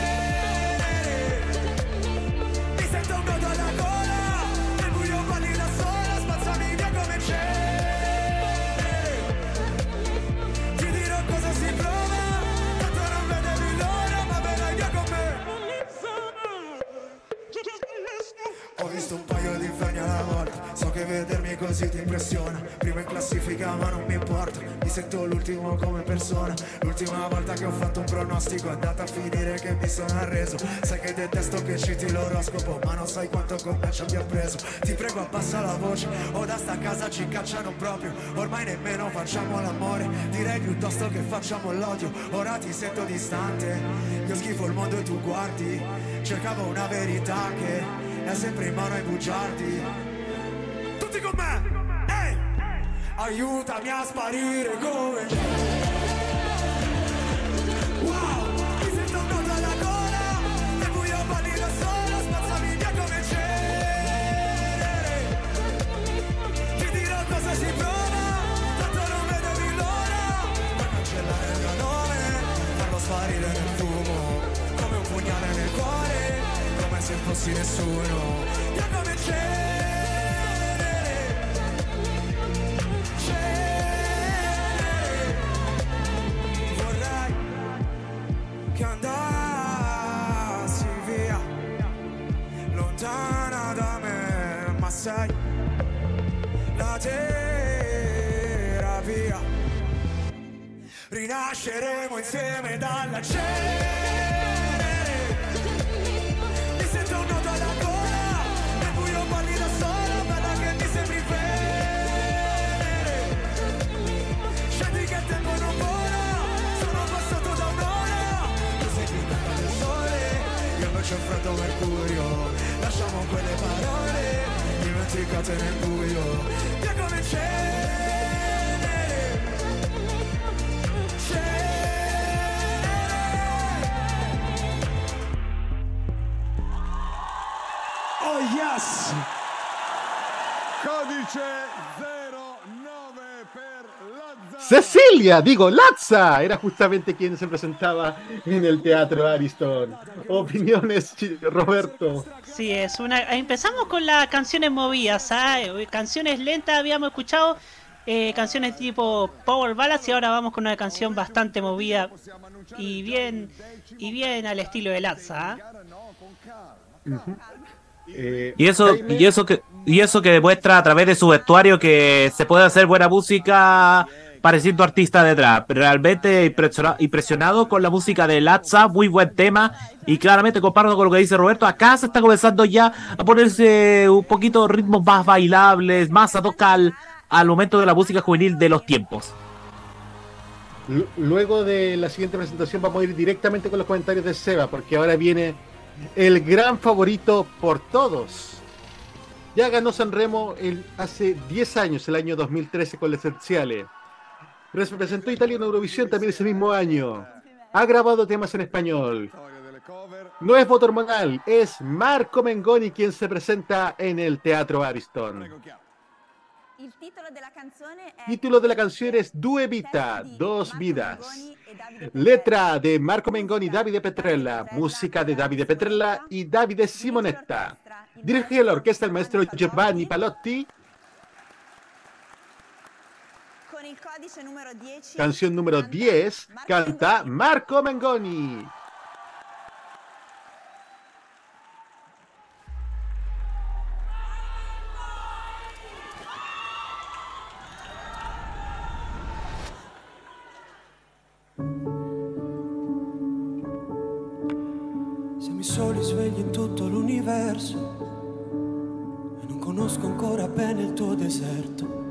vedermi così ti impressiona. Prima in classifica ma non mi importa. Mi sento l'ultimo come persona. L'ultima volta che ho fatto un pronostico È andata a finire che mi sono arreso. Sai che detesto che citi l'oroscopo Ma non sai quanto con me ci abbia preso. Ti prego abbassa la voce. O da sta casa ci cacciano proprio. Ormai nemmeno facciamo l'amore. Direi piuttosto che facciamo l'odio. Ora ti sento distante. Io schifo il mondo e tu guardi. Cercavo una verità che è sempre in mano ai bugiardi Con me! Ehi! Aiutami a sparire come Wow! Mi sento un nodo alla gola Nel buio sola Spazzami via come cenere Ti dirò cosa si prova Tanto non vedevi l'ora Puoi cancellare il mio Farlo sparire nel fumo Come un pugnale nel cuore Come se fossi nessuno Via come cenere sei la terapia. Rinasceremo insieme dalla cenere. Mi sento un nodo alla gola Nel buio balli da sola Bella che mi sembri venere Scendi che il tempo non vola Sono passato da un'ora. Tu sei più bella del sole Io invece ho freddo mercurio Lasciamo quelle parole Dimenticate nel buio Via come cenere Oh yes! Codice 09 per Lazza. Cecilia, digo, Lazza, era justamente quien se presentaba en el Teatro Ariston. Opiniones, Roberto. Sí, es una. Empezamos con las canciones movidas, ¿ah? Eh, Canciones lentas habíamos escuchado, eh, canciones tipo Power Ballads y ahora vamos con una canción bastante movida y bien y bien al estilo de Lazza. ¿ah? Eh, Y eso, y eso que, y eso que demuestra a través de su vestuario que se puede hacer buena música pareciendo artista detrás. Realmente impresiona- impresionado con la música de Latza, muy buen tema. Y claramente comparto con lo que dice Roberto, acá se está comenzando ya a ponerse un poquito ritmos más bailables, más a tocar al, momento de la música juvenil de los tiempos. Lu- Luego de la siguiente presentación vamos a ir directamente con los comentarios de Seba, porque ahora viene el gran favorito por todos. Ya ganó Sanremo hace 10 años, el año 2013 con L'Essenziale. Representó a Italia en Eurovisión también ese mismo año. Ha grabado temas en español. No es voto hormonal, es Marco Mengoni quien se presenta en el Teatro Ariston. Título de la canción es Due Vita, Dos Vidas. Letra de Marco Mengoni y Davide Petrella. Música de Davide Petrella y Davide Simonetta. Dirige la orquesta el maestro Giovanni Palotti. Codice numero 10. Canción número 10. Canta Marco Mengoni. Siamo i soli svegli in tutto l'universo. Conosco ancora bene il tuo deserto.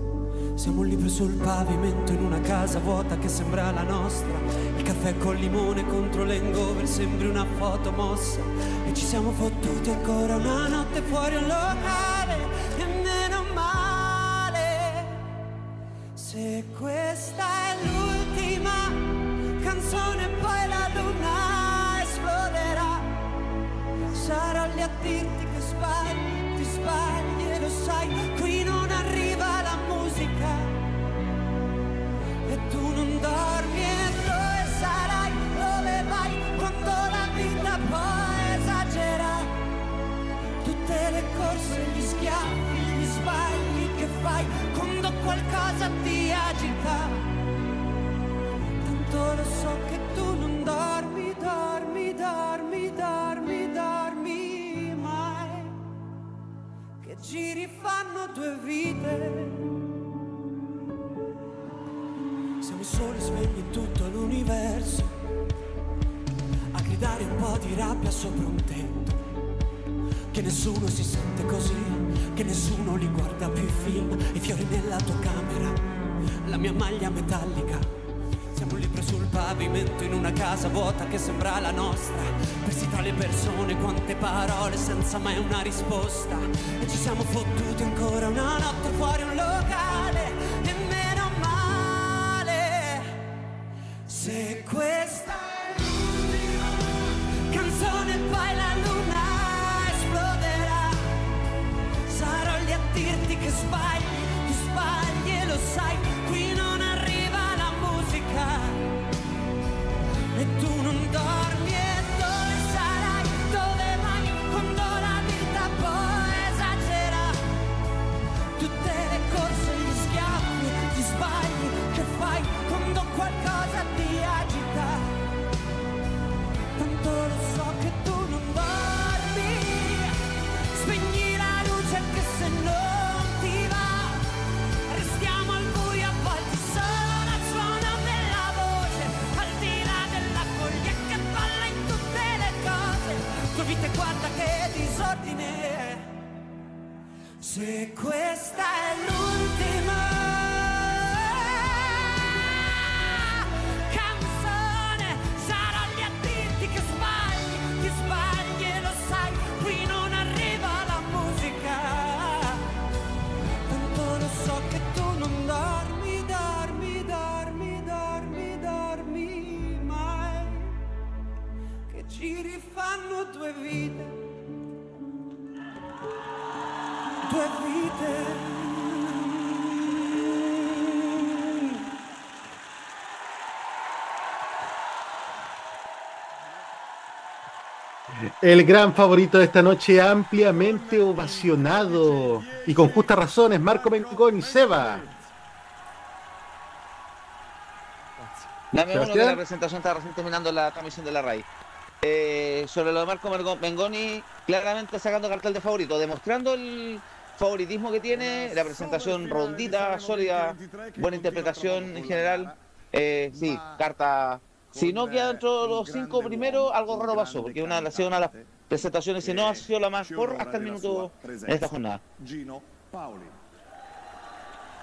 Siamo un sul pavimento in una casa vuota che sembra la nostra. Il caffè col limone contro l'hangover sembri una foto mossa. E ci siamo fottuti ancora una notte fuori un locale. E meno male. Se questa è l'ultima canzone poi la luna esploderà. Sarò lì a dirti che sbagli, ti sbagli e lo sai, qui non musica e tu non dormi e dove sarai, dove vai? Quando la vita poi esagera tutte le corse, gli schiaffi, gli sbagli che fai quando qualcosa ti agita. Tanto lo so che tu non dormi, dormi, dormi, dormi, dormi mai. Che giri fanno due vite soli svegli tutto l'universo a gridare un po' di rabbia sopra un tetto. Che nessuno si sente così, che nessuno li guarda più i film, i fiori nella tua camera, la mia maglia metallica. Siamo un libro sul pavimento in una casa vuota che sembra la nostra. Persi tra le persone, quante parole senza mai una risposta. E ci siamo fottuti ancora una notte fuori un locale. Se Se questa è El gran favorito de esta noche, ampliamente ovacionado y con justas razones, Marco Mengoni, Seba. Dame uno que la presentación está recién terminando la transmisión de la RAI. Eh, sobre lo de Marco Mengoni, claramente sacando cartel de favorito, demostrando el favoritismo que tiene, la presentación rondita, sólida, buena interpretación en general. Eh, sí, carta. Si no queda dentro de los cinco primeros, algo raro pasó, porque una, ha sido una de las presentaciones, si no ha sido la mejor hasta el minuto en esta jornada. Gino Paoli.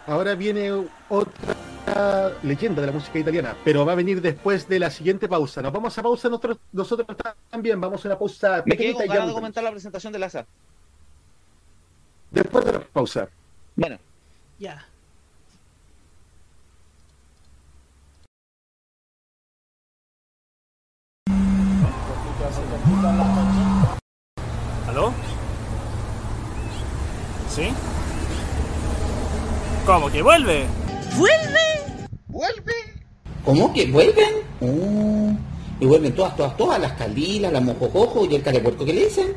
Ahora viene otra leyenda de la música italiana, pero va a venir después de la siguiente pausa. Nos vamos a pausa nosotros, nosotros también, vamos a una pausa Me pequeñita con ganas de comentar la presentación de Laza. Después de la pausa. Bueno. Ya. ¿Sí? ¿Cómo que vuelve? ¿Vuelve? ¿Vuelve? ¿Cómo que vuelven? Oh, y vuelven todas, todas, todas, las calilas, las mojojojo y el carepuerco que le dicen.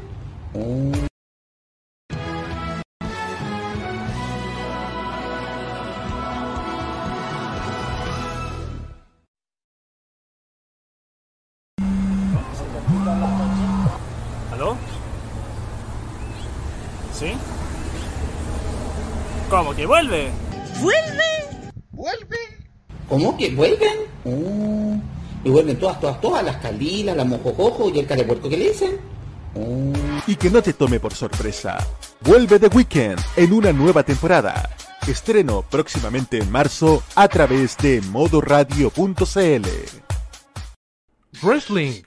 Oh. Vuelve? ¿Vuelve? ¿Vuelve? ¿Cómo que vuelven? Oh, y vuelven todas, todas, todas, las calilas, las mojojojo y el carepuerco que le dicen. Oh. Y que no te tome por sorpresa. Vuelve The Weeknd en una nueva temporada. Estreno próximamente en marzo a través de modoradio.cl. ¿Wrestling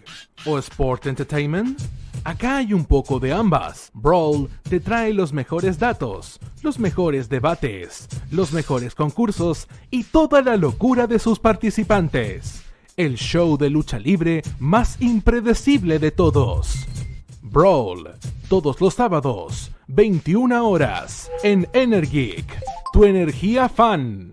o Sport Entertainment? Acá hay un poco de ambas. Brawl te trae los mejores datos, los mejores debates, los mejores concursos y toda la locura de sus participantes. El show de lucha libre más impredecible de todos. Brawl, todos los sábados, 21 horas, en Energeek, tu energía fan.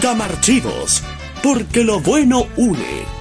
Camarchivos, porque lo bueno une.